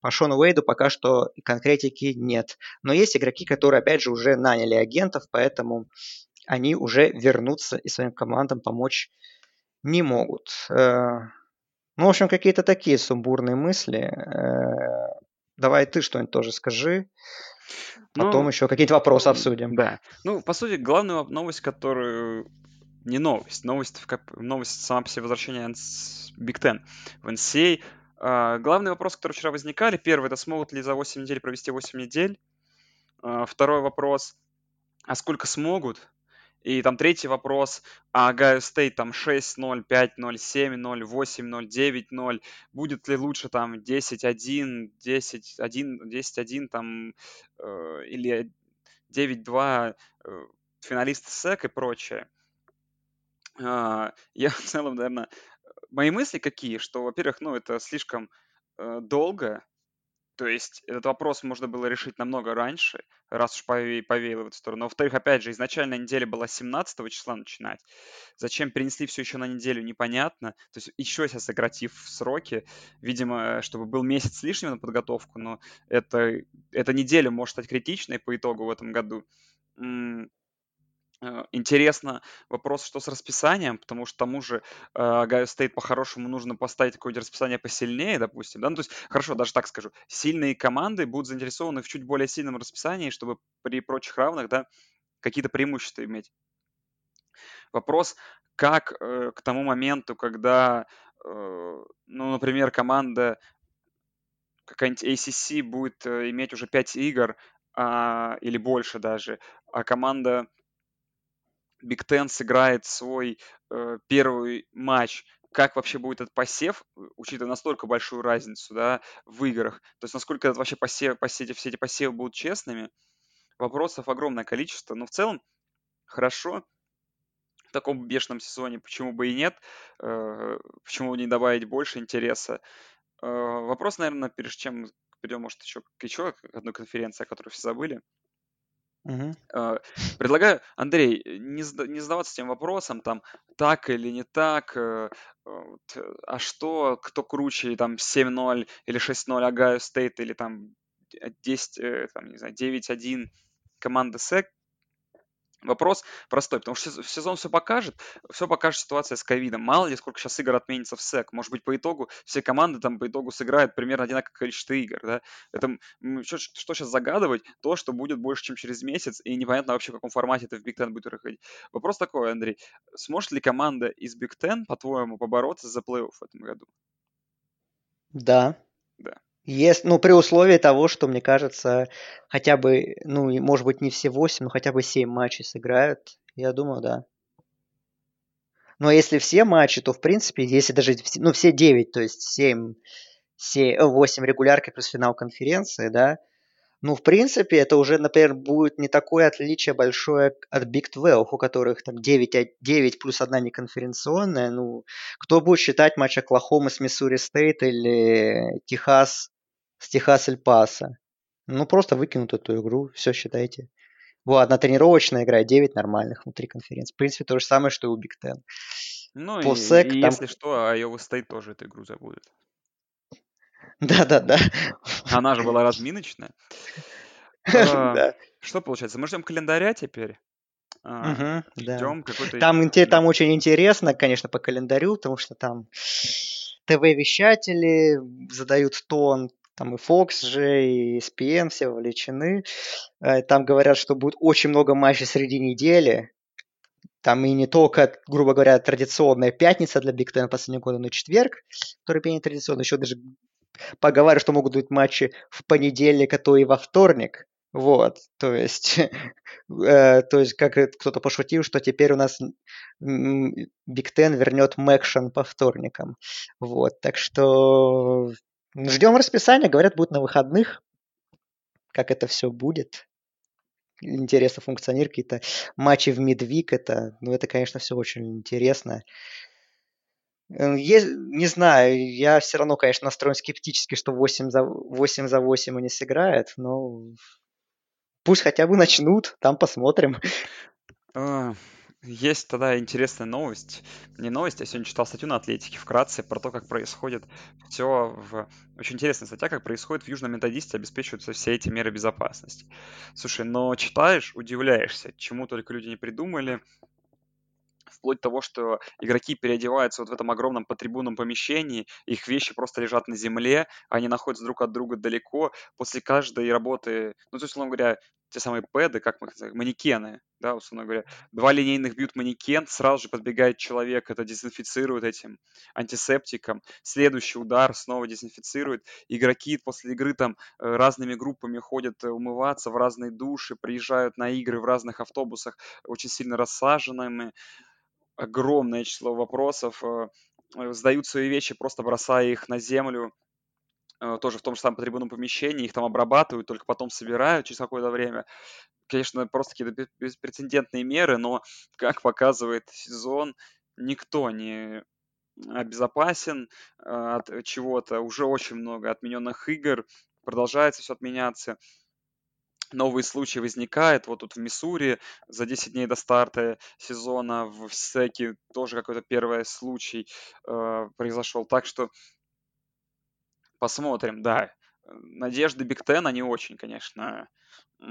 По Шону Уэйду пока что конкретики нет. Но есть игроки, которые, опять же, уже наняли агентов, поэтому они уже вернутся и своим командам помочь не могут. Э, ну, в общем, какие-то такие сумбурные мысли. Э, давай ты что-нибудь тоже скажи. Потом ну, еще какие-то вопросы обсудим. Да. Ну, по сути, главная новость, которую не новость. Новость, как, новость сама по себе возвращения Big Ten в NCAA. А, главный вопрос, который вчера возникали, первый, это смогут ли за 8 недель провести 8 недель. А, второй вопрос, а сколько смогут? И там третий вопрос, а Гайо Стейт там 6-0, 5-0, 7-0, 8-0, 9-0, будет ли лучше там 10-1, 10-1, 10-1 там, э, или 9-2 э, финалист СЭК и прочее. А, я в целом, наверное, мои мысли какие, что, во-первых, ну, это слишком э, долго, то есть этот вопрос можно было решить намного раньше, раз уж пове- повеяло в эту сторону. Во-вторых, опять же, изначально неделя была 17 числа начинать. Зачем перенесли все еще на неделю, непонятно. То есть еще сейчас сократив сроки, видимо, чтобы был месяц лишнего на подготовку, но это, эта неделя может стать критичной по итогу в этом году. Э, интересно вопрос, что с расписанием, потому что тому же Гайо Стейт по-хорошему нужно поставить какое-то расписание посильнее, допустим, да, ну, то есть, хорошо, даже так скажу, сильные команды будут заинтересованы в чуть более сильном расписании, чтобы при прочих равных, да, какие-то преимущества иметь. Вопрос, как э, к тому моменту, когда, э, ну, например, команда какая-нибудь ACC будет э, иметь уже 5 игр а, или больше даже, а команда Биг Тен сыграет свой э, первый матч, как вообще будет этот посев, э, учитывая настолько большую разницу да, в играх, то есть насколько этот вообще посев, посев, все эти посевы будут честными, вопросов огромное количество, но в целом хорошо, в таком бешеном сезоне почему бы и нет, э, почему не добавить больше интереса. Э, вопрос, наверное, прежде чем перейдем, может, еще к еще одной конференции, о которой все забыли – А, предлагаю, Андрей, не, не задаваться тем вопросом, там, так или не так, э, вот, а что, кто круче, там, 7-0 или 6-0 Ohio State, или там 10, э, там, не знаю, 9-1 команда SEC, Вопрос простой, потому что сезон все покажет, все покажет ситуация с ковидом. Мало ли, сколько сейчас игр отменится в SEC. Может быть, по итогу все команды там по итогу сыграют примерно одинаковое количество игр. Да? Это, что, что сейчас загадывать? То, что будет больше, чем через месяц, и непонятно вообще, в каком формате это в Big Ten будет проходить. Вопрос такой, Андрей. Сможет ли команда из Big Ten, по-твоему, побороться за плей-офф в этом году? Да. Да. Есть, ну, при условии того, что, мне кажется, хотя бы, ну, может быть, не все 8, но хотя бы 7 матчей сыграют, я думаю, да. Но если все матчи, то, в принципе, если даже, ну, все 9, то есть 7, 7 8 регулярки плюс финал конференции, да, ну, в принципе, это уже, например, будет не такое отличие большое от Big 12, у которых там 9, 9 плюс одна неконференционная. Ну, кто будет считать матч Оклахомы с Missouri State или Техас с Техас Эль Паса. Ну, просто выкинут эту игру, все считайте. Вот, одна тренировочная игра, 9 нормальных внутри конференции. В принципе, то же самое, что и у Big Ten. Ну По и, SEC и там... если что, Iowa State тоже эту игру забудет. Да-да-да. Она же была разминочная. А, Да. Что получается? Мы ждем календаря теперь. А. Ждем какой-то... Там очень интересно, конечно, по календарю, потому что там ТВ-вещатели задают тон, там и Fox же, и ESPN все вовлечены. Э, Там говорят, что будет очень много матчей среди недели. Там и не только, грубо говоря, традиционная пятница для Биг Тен последние годы, но и четверг, который менее традиционный. Еще даже поговаривают, что могут быть матчи в понедельник, а то и во вторник. Вот, то есть, э, то есть, как кто-то пошутил, что теперь у нас Биг Тен вернет Мэкшен по вторникам. Вот, так что ждем расписания, говорят, будет на выходных, как это все будет. Интересно функционирует, какие-то матчи в мидвик, это, ну, это, конечно, все очень интересно. Э, е- Не знаю, я все равно, конечно, настроен скептически, что 8 за 8, за 8 они сыграют, но пусть хотя бы начнут, там посмотрим. Есть тогда интересная новость. Не новость, я сегодня читал статью на Атлетике вкратце про то, как происходит все в... Очень интересная статья, как происходит в Южном Методисте, обеспечиваются все эти меры безопасности. Слушай, но читаешь, удивляешься, чему только люди не придумали. Вплоть до того, что игроки переодеваются вот в этом огромном потрибунном помещении, их вещи просто лежат на земле, они находятся друг от друга далеко. После каждой работы, ну, то есть, условно говоря, те самые пэды, как мы их называем, манекены, да, условно говоря, два линейных бьют манекен, сразу же подбегает человек, это дезинфицирует этим антисептиком, следующий удар снова дезинфицирует. Игроки после игры там э, разными группами ходят э, умываться в разные души, приезжают на игры в разных автобусах, очень сильно рассаженными, огромное число вопросов, э, сдают свои вещи, просто бросая их на землю, тоже в том же самом потребном помещении, их там обрабатывают, только потом собирают через какое-то время. Конечно, просто какие-то бе- беспрецедентные меры, но, как показывает сезон, никто не обезопасен э, от чего-то. Уже очень много отмененных игр, продолжается все отменяться новые случаи возникают. Вот тут в Миссури за 10 дней до старта сезона в Секе тоже какой-то первый случай э, произошел. Так что посмотрим, да. Надежды Биг Тен, они очень, конечно, э,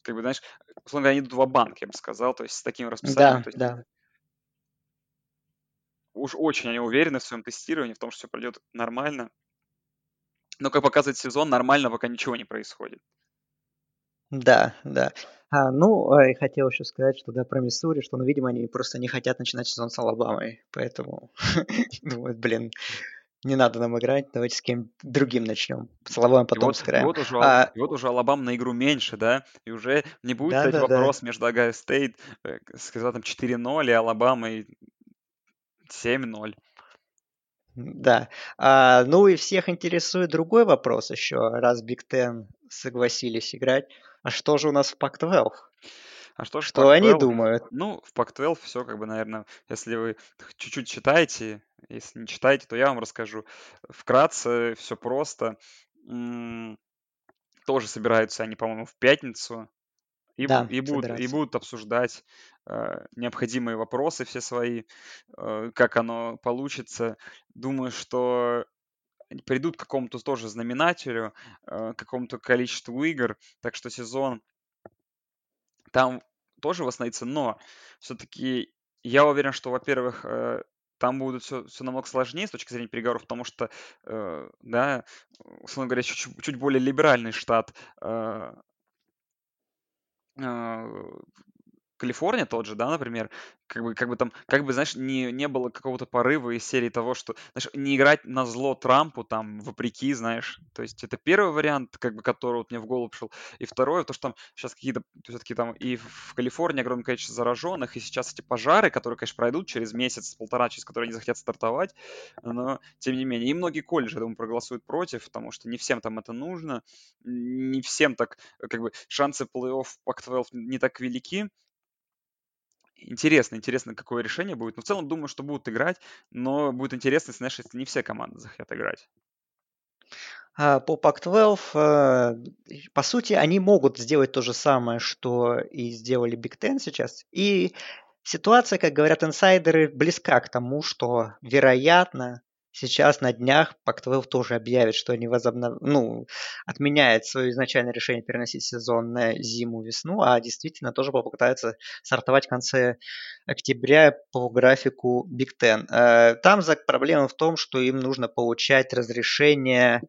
как бы, знаешь, условно говоря, они идут в банк я бы сказал, то есть с таким расписанием. Да, То есть да. уж очень они уверены в своем тестировании, в том, что все пройдет нормально. Но, как показывает сезон, нормально пока ничего не происходит. Да, да. А, ну, а, и хотел еще сказать, что да, про Миссури, что, ну, видимо, они просто не хотят начинать сезон с Алабамой, поэтому думают, блин, не надо нам играть, давайте с кем другим начнем. С Алабамой И потом вот, и сыграем. вот уже, А, и вот уже Алабама на игру меньше, да, и уже не будет стоять да-да-да, вопрос между Огайо Стейт э, с результатом 4-0 и Алабамой 7-0. да. А, ну и всех интересует другой вопрос еще, раз Биг Тен согласились играть. А что же у нас в Пак-12? А что ж Что они Пак-12? думают? Ну, в Пак-12 все как бы, наверное, если вы чуть-чуть читаете, если не читаете, то я вам расскажу. Вкратце, все просто. М, Тоже собираются они, по-моему, в пятницу. И, Да, и, будут, и будут обсуждать э, необходимые вопросы все свои, э, как оно получится. Думаю, что придут к какому-то тоже знаменателю, э, какому-то количеству игр, так что сезон там тоже восстановится, но все-таки я уверен, что, во-первых, э, там будет все, все намного сложнее с точки зрения переговоров, потому что, э, да, условно говоря, чуть, чуть более либеральный штат э, Калифорния тот же, да, например, как бы, как бы там, как бы, знаешь, не, не было какого-то порыва из серии того, что, знаешь, не играть на зло Трампу, там, вопреки, знаешь, то есть это первый вариант, как бы, который вот мне в голову пришел, и второе, то, что там сейчас какие-то, все-таки там и в Калифорнии огромное количество зараженных, и сейчас эти пожары, которые, конечно, пройдут через месяц, полтора, через которые они захотят стартовать, но, тем не менее, и многие колледжи, я думаю, проголосуют против, потому что не всем там это нужно, не всем так, как бы, шансы плей-офф Pac-12 не так велики, Интересно, интересно, какое решение будет. Но в целом думаю, что будут играть, но будет интересно, если, знаешь, если не все команды захотят играть. А, По Pac-12, э, по сути, они могут сделать то же самое, что и сделали Big Ten сейчас, и ситуация, как говорят инсайдеры, близка к тому, что, вероятно, сейчас на днях Pac-12 тоже объявит, что они возобнов... ну, отменяет свое изначальное решение переносить сезон на зиму-весну, а действительно тоже попытаются стартовать в конце октября по графику Big Ten. Э, там проблема в том, что им нужно получать разрешение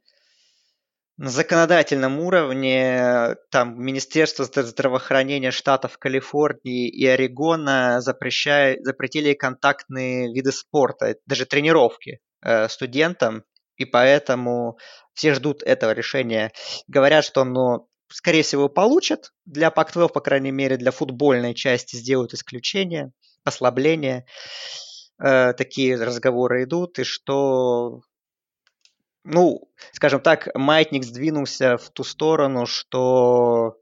на законодательном уровне там Министерство здравоохранения штатов Калифорнии и Орегона запрещают, запретили контактные виды спорта, даже тренировки э, студентам, и поэтому все ждут этого решения. Говорят, что оно, скорее всего, получат. Для Pac-12, по крайней мере, для футбольной части сделают исключение, послабление. Э, такие разговоры идут, и что ну, скажем так, маятник сдвинулся в ту сторону, что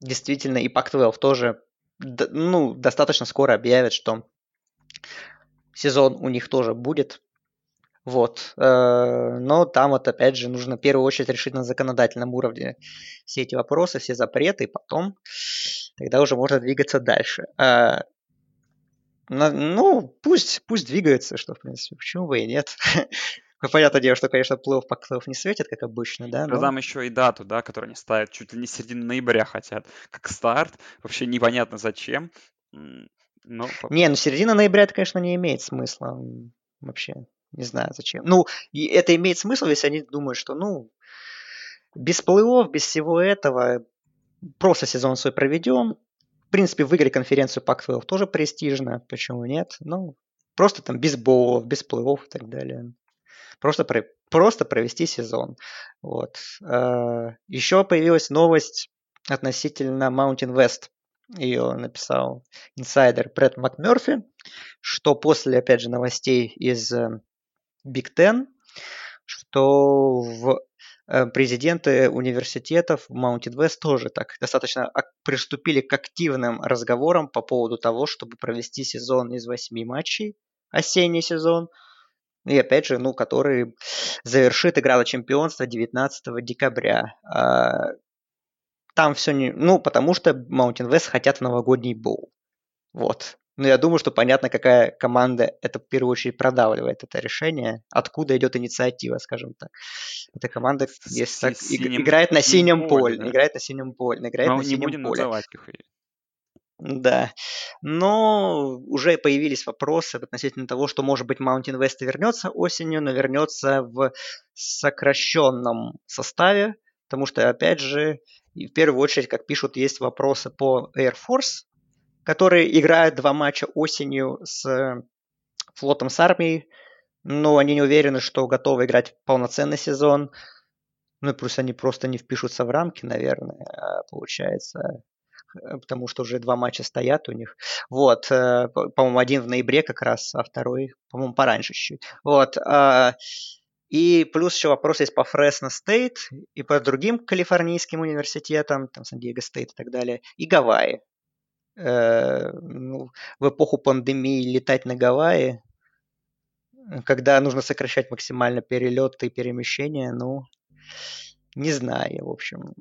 действительно и Pac-12 тоже ну, достаточно скоро объявят, что сезон у них тоже будет. Вот. Э, но там вот опять же нужно в первую очередь решить на законодательном уровне все эти вопросы, все запреты, и потом тогда уже можно двигаться дальше. Э, ну, пусть, пусть двигается, что, в принципе, почему бы и нет. Ну, понятное дело, что, конечно, плей по плей не светит, как обычно, да, но... Там еще и дату, да, которую они ставят чуть ли не середину ноября хотят, как старт. Вообще непонятно зачем. Но... Не, ну середина ноября это, конечно, не имеет смысла вообще. Не знаю зачем. Ну, и это имеет смысл, если они думают, что, ну, без плей без всего этого, просто сезон свой проведем. В принципе, выиграть конференцию Pac-12 тоже престижно, почему нет? Ну, просто там без боулов, без плей и так далее. Просто, про, просто провести сезон. Вот. Э, Еще появилась новость относительно Mountain West. Ее написал инсайдер Брэд МакМерфи, что после, опять же, новостей из Big Ten, что в э, президенты университетов Mountain West тоже так достаточно приступили к активным разговорам по поводу того, чтобы провести сезон из восьми матчей, осенний сезон, и опять же, ну, который завершит игра за чемпионство 19 декабря. А, там все не... Ну, потому что Mountain West хотят в новогодний боул. Вот. Но я думаю, что понятно, какая команда это в первую очередь продавливает это решение, откуда идет инициатива, скажем так. Эта команда, если так, синим, играет на синем поле, да? играет на синем поле, играет Но на синем не будем поле. называть их. Да. Но уже появились вопросы относительно того, что, может быть, Mountain West вернется осенью, но вернется в сокращенном составе, потому что, опять же, в первую очередь, как пишут, есть вопросы по Air Force, которые играют два матча осенью с флотом с армией, но они не уверены, что готовы играть полноценный сезон. Ну и плюс они просто не впишутся в рамки, наверное, а получается. Э, потому что уже два матча стоят у них. Вот, э, по-моему, один в ноябре как раз, а второй, по-моему, пораньше чуть. Вот. А, и плюс еще вопрос есть по Фресно Стейт и по другим калифорнийским университетам, там Сан-Диего Стейт и так далее, и Гавайи. Э, ну, в эпоху пандемии летать на Гавайи, когда нужно сокращать максимально перелеты и перемещения, ну, не знаю, в общем.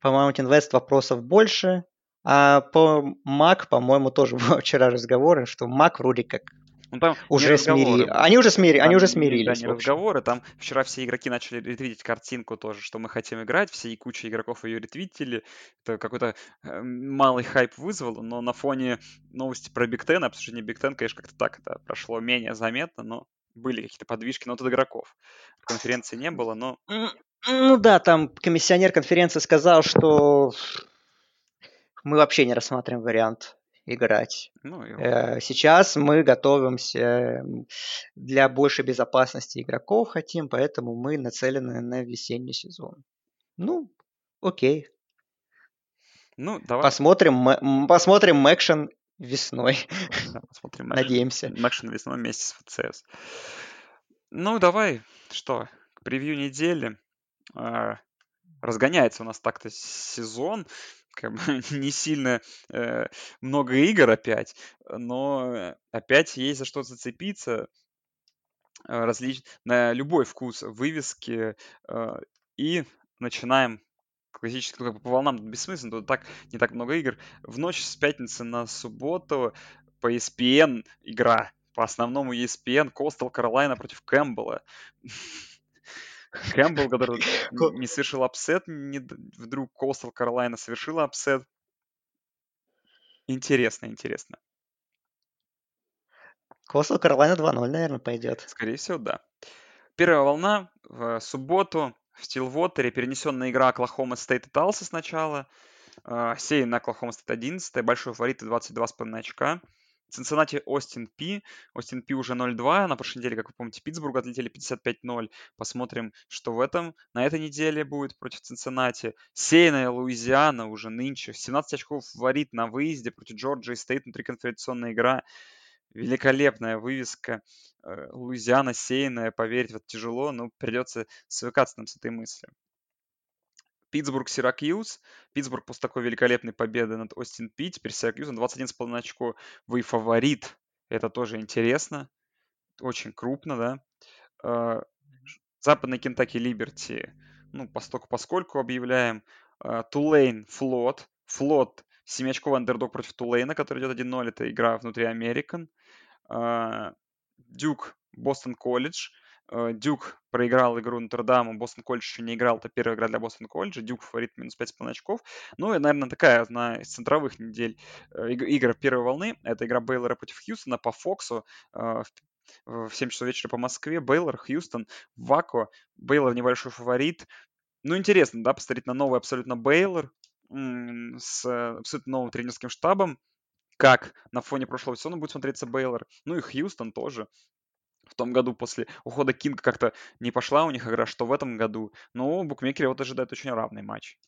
По Mountain West вопросов больше, а по MAC, по-моему, тоже был вчера разговор, что MAC вроде как ну, там уже смирили. Они уже, смири... они уже смирились. Не разговоры. Там вчера все игроки начали ретвитить картинку тоже, что мы хотим играть. Все и куча игроков ее ретвитили. Это какой-то э, малый хайп вызвало, но на фоне новости про Биг Тен, обсуждение Биг Тен, конечно, как-то так это прошло менее заметно, но были какие-то подвижки, но от игроков. Конференции не было, но... Ну да, там комиссионер конференции сказал, что мы вообще не рассматриваем вариант играть. Ну, и... Э, сейчас мы готовимся для большей безопасности игроков хотим, поэтому мы нацелены на весенний сезон. Ну, окей. Ну, давай. Посмотрим, посмотрим Мэкшен весной. Да, посмотрим Надеемся. Мэкшен весной вместе с ФЦС. Ну, давай, что, превью недели. А, разгоняется у нас так-то сезон как бы не сильно э, много игр опять, но опять есть за что зацепиться э, различ... на любой вкус вывески э, и начинаем классически по волнам бессмысленно, тут так не так много игр. В ночь с пятницы на субботу по ESPN игра, по основному ESPN, Костел Каролайна против Кэмпбелла. Кэмпбелл, который не совершил upset, не, вдруг Костал Каролайна совершила upset. Интересно, интересно. Костал Каролайна 2-0, наверное, пойдет. Скорее всего, да. Первая волна в субботу в Стилвотере, перенесенная игра Оклахома Стейт и Талса сначала. Э, Сейн на Оклахома Стейт 11, большой фаворит 22,5 очка. Цинциннати Остин Пи. Остин Пи уже 0-2. На прошлой неделе, как вы помните, Питтсбург отлетели 55-0. Посмотрим, что в этом, на этой неделе будет против Цинциннати. Сейна Луизиана уже нынче. 17 очков фаворит на выезде против Джорджии Стейт. Внутриконференционная игра. Великолепная вывеска. Э, Луизиана сейная, поверить в это тяжело, но придется свыкаться нам с этой мыслью. Питтсбург, Сиракьюз. Питтсбург после такой великолепной победы над Остин Пи. Теперь Сиракьюз на 21,5 очко. Вы фаворит. Это тоже интересно. Очень крупно, да. А, Западный Кентаки Либерти. Ну, постоку поскольку объявляем. А, Тулейн, Флот. Флот 7-очковый андердог против Тулейна, который идет 1-0. Это игра внутри Американ. А, Дюк, Бостон Колледж. Э, Дюк проиграл игру Нотр-Даму, Бостон Колледж еще не играл, это первая игра для Бостон Колледжа, Дюк фаворит минус 5,5 очков. Ну и, наверное, такая одна из центровых недель э, игр первой волны, это игра Бейлора против Хьюстона по Фоксу, э, в 7 часов вечера по Москве, Бейлор, Хьюстон, Вако, Бейлор небольшой фаворит. Ну, интересно, да, посмотреть на новый абсолютно Бейлор с абсолютно новым тренерским штабом, как на фоне прошлого сезона будет смотреться Бейлор. Ну и Хьюстон тоже в том году после ухода Кинга как-то не пошла у них игра, что в этом году. Но букмекеры вот ожидают очень равный матч.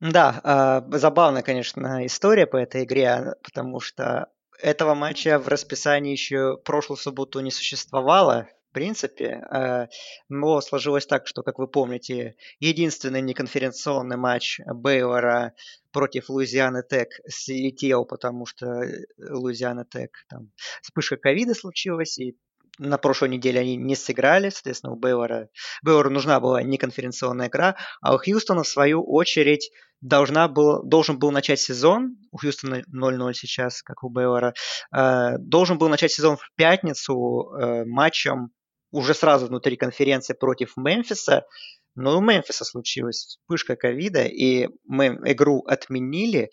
Да, э, забавная, конечно, история по этой игре, потому что этого матча в расписании еще прошлую субботу не существовало в принципе. Э, но сложилось так, что, как вы помните, единственный неконференционный матч Бейвора против Луизианы Тек слетел, потому что э, Луизиана Тек там вспышка ковида случилась, и на прошлой неделе они не сыграли, соответственно, у Бейвора, Бейвору нужна была неконференционная игра, а у Хьюстона, в свою очередь, должна был, должен был начать сезон, у Хьюстона 0-0 сейчас, как у Бейвора, э, должен был начать сезон в пятницу э, матчем уже сразу внутри конференции против Мемфиса, но у Мемфиса случилась вспышка ковида, и мы игру отменили.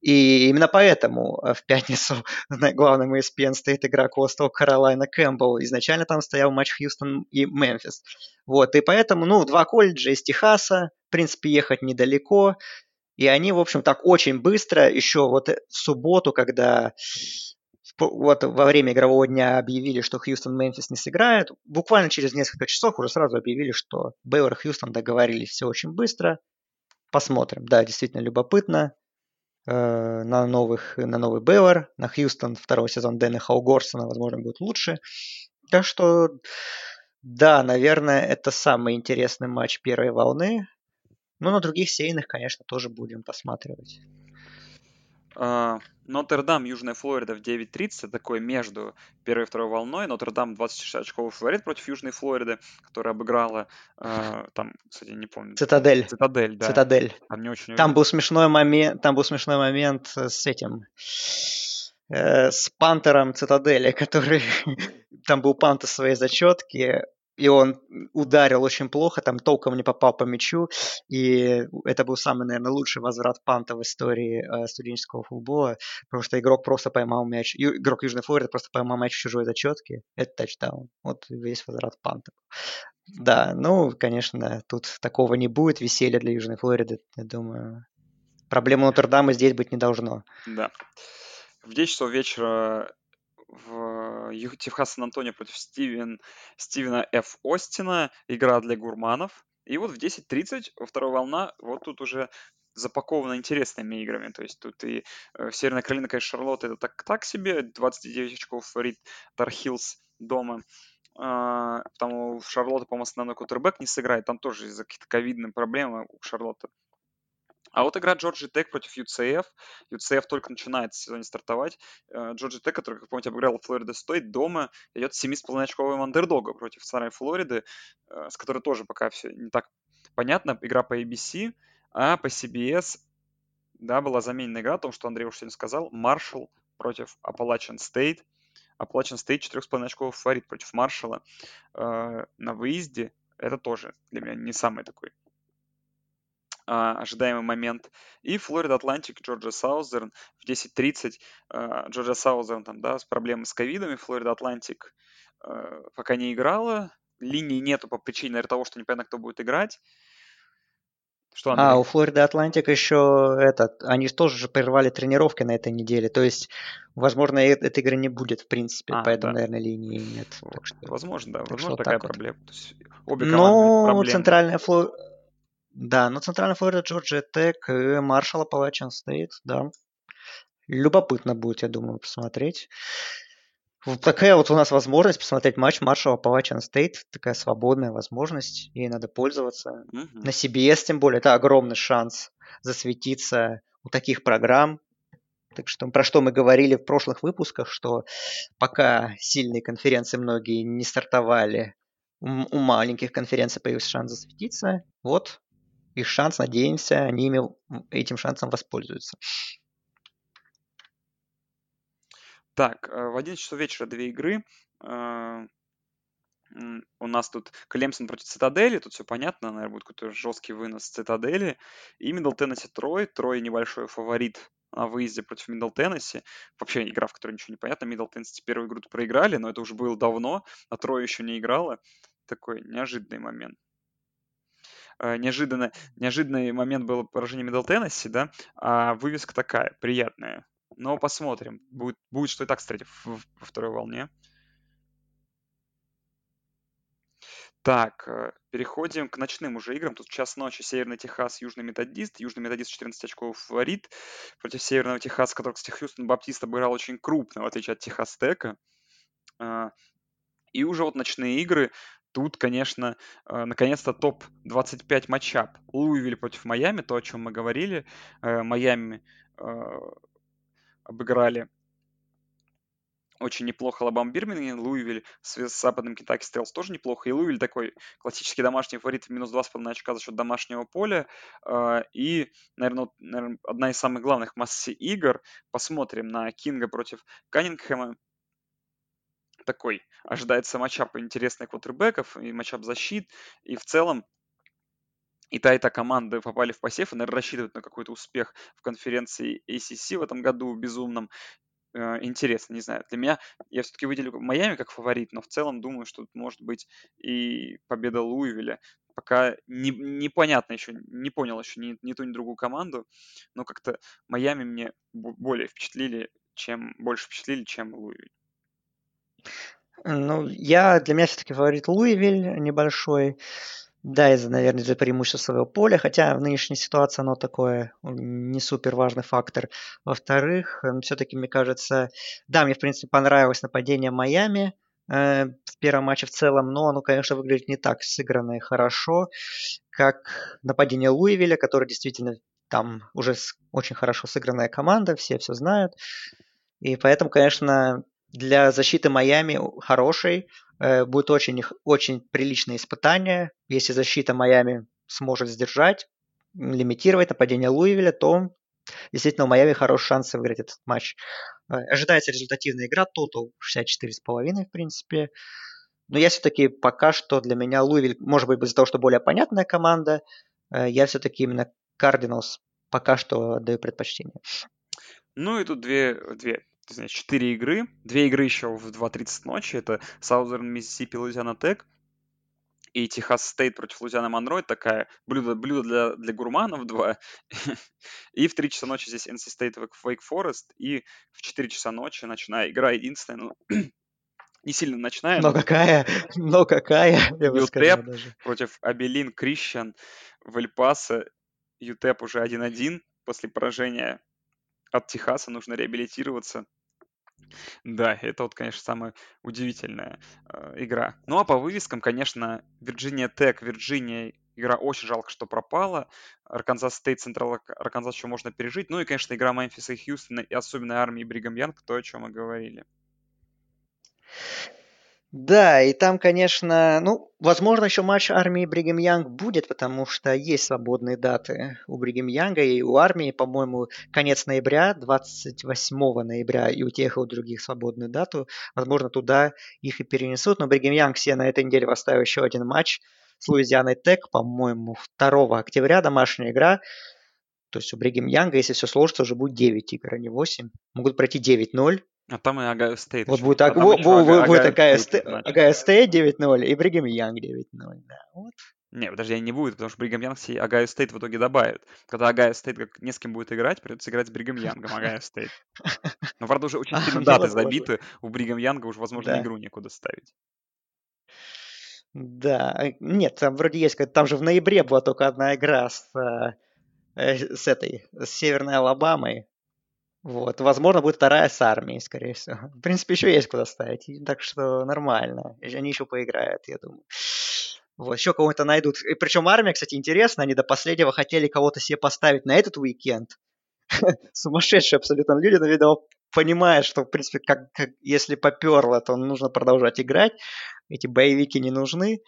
И именно поэтому э, в пятницу на главном ESPN стоит игра Костел Каролайна Кэмпбелл. Изначально там стоял матч Хьюстон и Мемфис. Вот, и поэтому, ну, два колледжа из Техаса, в принципе, ехать недалеко. И они, в общем, так очень быстро, еще вот в субботу, когда вот во время игрового дня объявили, что Хьюстон-Мемфис не сыграет. Буквально через несколько часов уже сразу объявили, что Бейвер и Хьюстон договорились все очень быстро. Посмотрим. Да, действительно любопытно. Э, на, новых, на новый Бейвер, на Хьюстон второй сезон Дэна Хаугорсона, возможно, будет лучше. Так что, да, наверное, это самый интересный матч первой волны. Но на других сейных, конечно, тоже будем посматривать. А, Нотр-Дам, Южная Флорида в 9.30, такой между первой и второй волной. Нотр-Дам 26 очков фаворит против Южной Флориды, которая обыграла, э, там, кстати, не помню. Цитадель. Цитадель, да. Цитадель. Там не очень Там был смешной момент, там был смешной момент с этим, э, с пантером Цитадели, который, там был пант из своей зачетки, и он ударил очень плохо, там толком не попал по мячу, и это был самый, наверное, лучший возврат панта в истории э, студенческого футбола, потому что игрок просто поймал мяч, игрок Южной Флориды просто поймал мяч в чужой зачетке, это тачдаун, вот весь возврат панта. Да, ну, конечно, тут такого не будет, веселья для Южной Флориды, я думаю. Проблема Нотр-Дама здесь быть не должно. Да. В 10 часов вечера в Техас Сан-Антонио против Стивен, Стивена Ф. Остина. Игра для гурманов. И вот в 10.30 вторая волна, вот тут уже запаковано интересными играми. То есть тут и э, Северная Каролина, конечно, Шарлотта это так, так себе. 29 очков фаворит Тархилс дома. Uh, там у Шарлотта, по-моему, основной кутербэк не сыграет. Там тоже из-за каких-то ковидных проблем у Шарлотта а вот игра Джорджи Тек против UCF. UCF только начинает сезоне стартовать. Э, Джорджи Тек, который, как помните, обыграл Флорида Стойт дома, идет с 7,5-очковым андердога против старой Флориды, э, с которой тоже пока все не так понятно. Игра по ABC, а по CBS Да, была заменена игра, о том, что Андрей уж сегодня сказал. Маршалл против Appalachian State. Appalachian State 4,5 очков фаворит против Маршалла э, на выезде. Это тоже для меня не самый такой э, ожидаемый момент. И Флорида Атлантик, Джорджия Саузерн в 10.30. Э, Джорджия Саузерн там, да, с проблемами с ковидами. Флорида Атлантик э, пока не играла. Линии нету по причине, наверное, того, что непонятно, кто будет играть. Что, Андрей? А, у Флорида Атлантик еще этот, они тоже же прервали тренировки на этой неделе, то есть, возможно, э- этой игры не будет, в принципе, а, поэтому, да. наверное, линии нет. Так что, возможно, да, возможно, такая так проблема. Вот. есть, обе ну, центральная Флорида... Да, ну центральная Флорида, Джорджия Тек и Маршалл Апалачин стоит, да. Любопытно будет, я думаю, посмотреть. Вот такая вот у нас возможность посмотреть матч Маршала Палачан Стейт. Такая свободная возможность. Ей надо пользоваться. Mm-hmm. На CBS тем более. Это огромный шанс засветиться у таких программ. Так что про что мы говорили в прошлых выпусках, что пока сильные конференции многие не стартовали, у маленьких конференций появился шанс засветиться. Вот их шанс, надеемся, они ими, этим шансом воспользуются. Так, э, в 11 часов вечера две игры. Э, у нас тут Клемсон против Цитадели, тут все понятно, наверное, будет какой-то жесткий вынос Цитадели. И Мидл Теннесси Трой, Трой небольшой фаворит на выезде против Мидл Теннесси. Вообще игра, в которой ничего не понятно. Мидл Теннесси первую игру проиграли, но это уже было давно, а Трой еще не играла. Такой неожиданный момент. Э, неожиданно, неожиданный момент был поражение Мидл Теннесси, да, а вывеска такая, приятная. Но посмотрим. Будет, будет что и так встретив во второй волне. Так, э, переходим к ночным уже играм. Тут час ночи, Северный Техас, Южный Методист. Южный Методист 14 очков фаворит против Северного Техаса, который, кстати, Хьюстон Баптист обыграл очень крупно, в отличие от Техас Тека. А, и уже вот ночные игры. Тут, конечно, э, наконец-то топ-25 матчап. Луивиль против Майами, то, о чем мы говорили. Э, Майами обыграли очень неплохо Лабам Бирминген, Луивиль с, западным Кентаки Стелс тоже неплохо. И Луивиль такой классический домашний фаворит минус 2,5 очка за счет домашнего поля. Э, и, наверное, одна из самых главных массе игр. Посмотрим на Кинга против Каннингхэма. Такой ожидается матчап интересных квотербеков и матчап защит. И в целом и та, и та команды попали в посев и, наверное, рассчитывают на какой-то успех в конференции ACC в этом году безумном. Э, интересно, не знаю. Для меня я все-таки выделю Майами как фаворит, но в целом думаю, что тут может быть и победа Луивиля. Пока не, непонятно еще, не понял еще ни, ни ту, ни другую команду, но как-то Майами мне более впечатлили, чем больше впечатлили, чем Луивиль. Ну, я для меня все-таки фаворит Луивиль небольшой. Да, из-за, наверное, из-за преимущества своего поля, хотя в нынешней ситуации оно такое не супер важный фактор. Во-вторых, все-таки, мне кажется, да, мне, в принципе, понравилось нападение Майами э, в первом матче в целом, но оно, конечно, выглядит не так сыгранно и хорошо, как нападение Луивиля, который действительно там уже очень хорошо сыгранная команда, все все знают. И поэтому, конечно, для защиты Майами хорошей э, будет очень, очень приличное испытание. Если защита Майами сможет сдержать, лимитировать нападение Луивиля, то действительно у Майами хороший шанс выиграть этот матч. Э, ожидается результативная игра, тотал 64,5 в принципе. Но я все-таки пока что для меня Луивиль, может быть, из-за того, что более понятная команда, э, я все-таки именно Кардиналс пока что отдаю предпочтение. Ну и тут две, две значит, 4 игры. Две игры еще в 2.30 ночи. Это Southern Mississippi, Louisiana Tech и Техас Стейт против Лузиана Монро. Это такая блюдо, блюдо для, для гурманов два. и в 3 часа ночи здесь NC State Wake Forest. И в 4 часа ночи ночная игра единственная. Ну, не сильно ночная. Но, но какая, но какая, я бы сказал даже. против Абелин Крищан в Эль-Пасо. ЮТЕП уже 1-1 после поражения от Техаса. Нужно реабилитироваться. Да, это вот, конечно, самая удивительная э, игра. Ну а по вывескам, конечно, Вирджиния Тек, Вирджиния игра очень жалко, что пропала. Арканзас Стейт, Централ Арканзас еще можно пережить. Ну и, конечно, игра Мемфиса и Хьюстона, и особенно армии Бригам Янг, то, о чем мы говорили. Да, и там, конечно, ну, возможно, еще матч армии Бригем Янг будет, потому что есть свободные даты у Бригем Янга и у армии, по-моему, конец ноября, 28 ноября, и у тех, и у других свободную дату. Возможно, туда их и перенесут, но Бригем Янг все на этой неделе поставил еще один матч с Луизианой Тек, по-моему, 2 октября, домашняя игра. То есть у Бригем Янга, если все сложится, уже будет 9 игр, а не 8. Могут пройти 9-0. А там и Огайо Стейт. Вот будет, а будет, будет, будет Огайо Стейт 9-0 и Бригем Янг 9-0. Да, вот. Не, подожди, не будет, потому что Бригам Янг себе Огайо Стейт в итоге добавит. Когда Огайо Стейт как не с кем будет играть, придется играть с Бригам Янгом Огайо Стейт. Но, правда, уже очень сильно даты забиты. У Бригам Янга уже, возможно, игру некуда ставить. Да, нет, там вроде есть, там же в ноябре была только одна игра с, э, с этой, с Северной Алабамой. Вот, возможно, будет вторая с армией, скорее всего. В принципе, еще есть куда ставить, так что нормально. Они еще поиграют, я думаю. Вот, еще кого-то найдут. И причем армия, кстати, интересно, они до последнего хотели кого-то себе поставить на этот уикенд. Сумасшедшие абсолютно люди, но, видимо, понимают, что, в принципе, как, как, если поперло, то нужно продолжать играть. Эти боевики не нужны.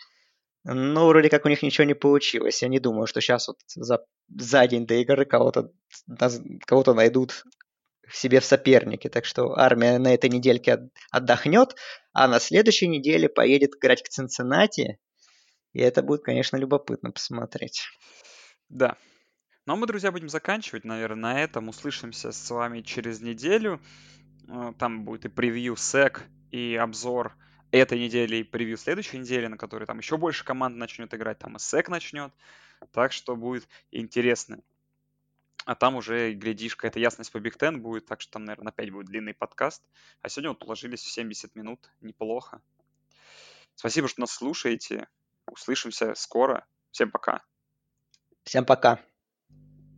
Но вроде как у них ничего не получилось. Я не думаю, что сейчас вот за, за день до игры кого-то кого найдут себе в сопернике. Так что армия на этой недельке отдохнет, а на следующей неделе поедет играть к Цинциннати. И это будет, конечно, любопытно посмотреть. Да. Ну а мы, друзья, будем заканчивать, наверное, на этом. Услышимся с вами через неделю. Э, там будет и превью SEC, и обзор этой недели, и превью следующей недели, на которой там еще больше команд начнет играть. Там и SEC начнет. Так что будет интересно. А там уже, глядишь, какая-то ясность по Big Ten будет, так что там, наверное, опять будет длинный подкаст. А сегодня вот уложились в 70 минут, неплохо. Спасибо, что нас слушаете. Услышимся скоро. Всем пока. Всем пока.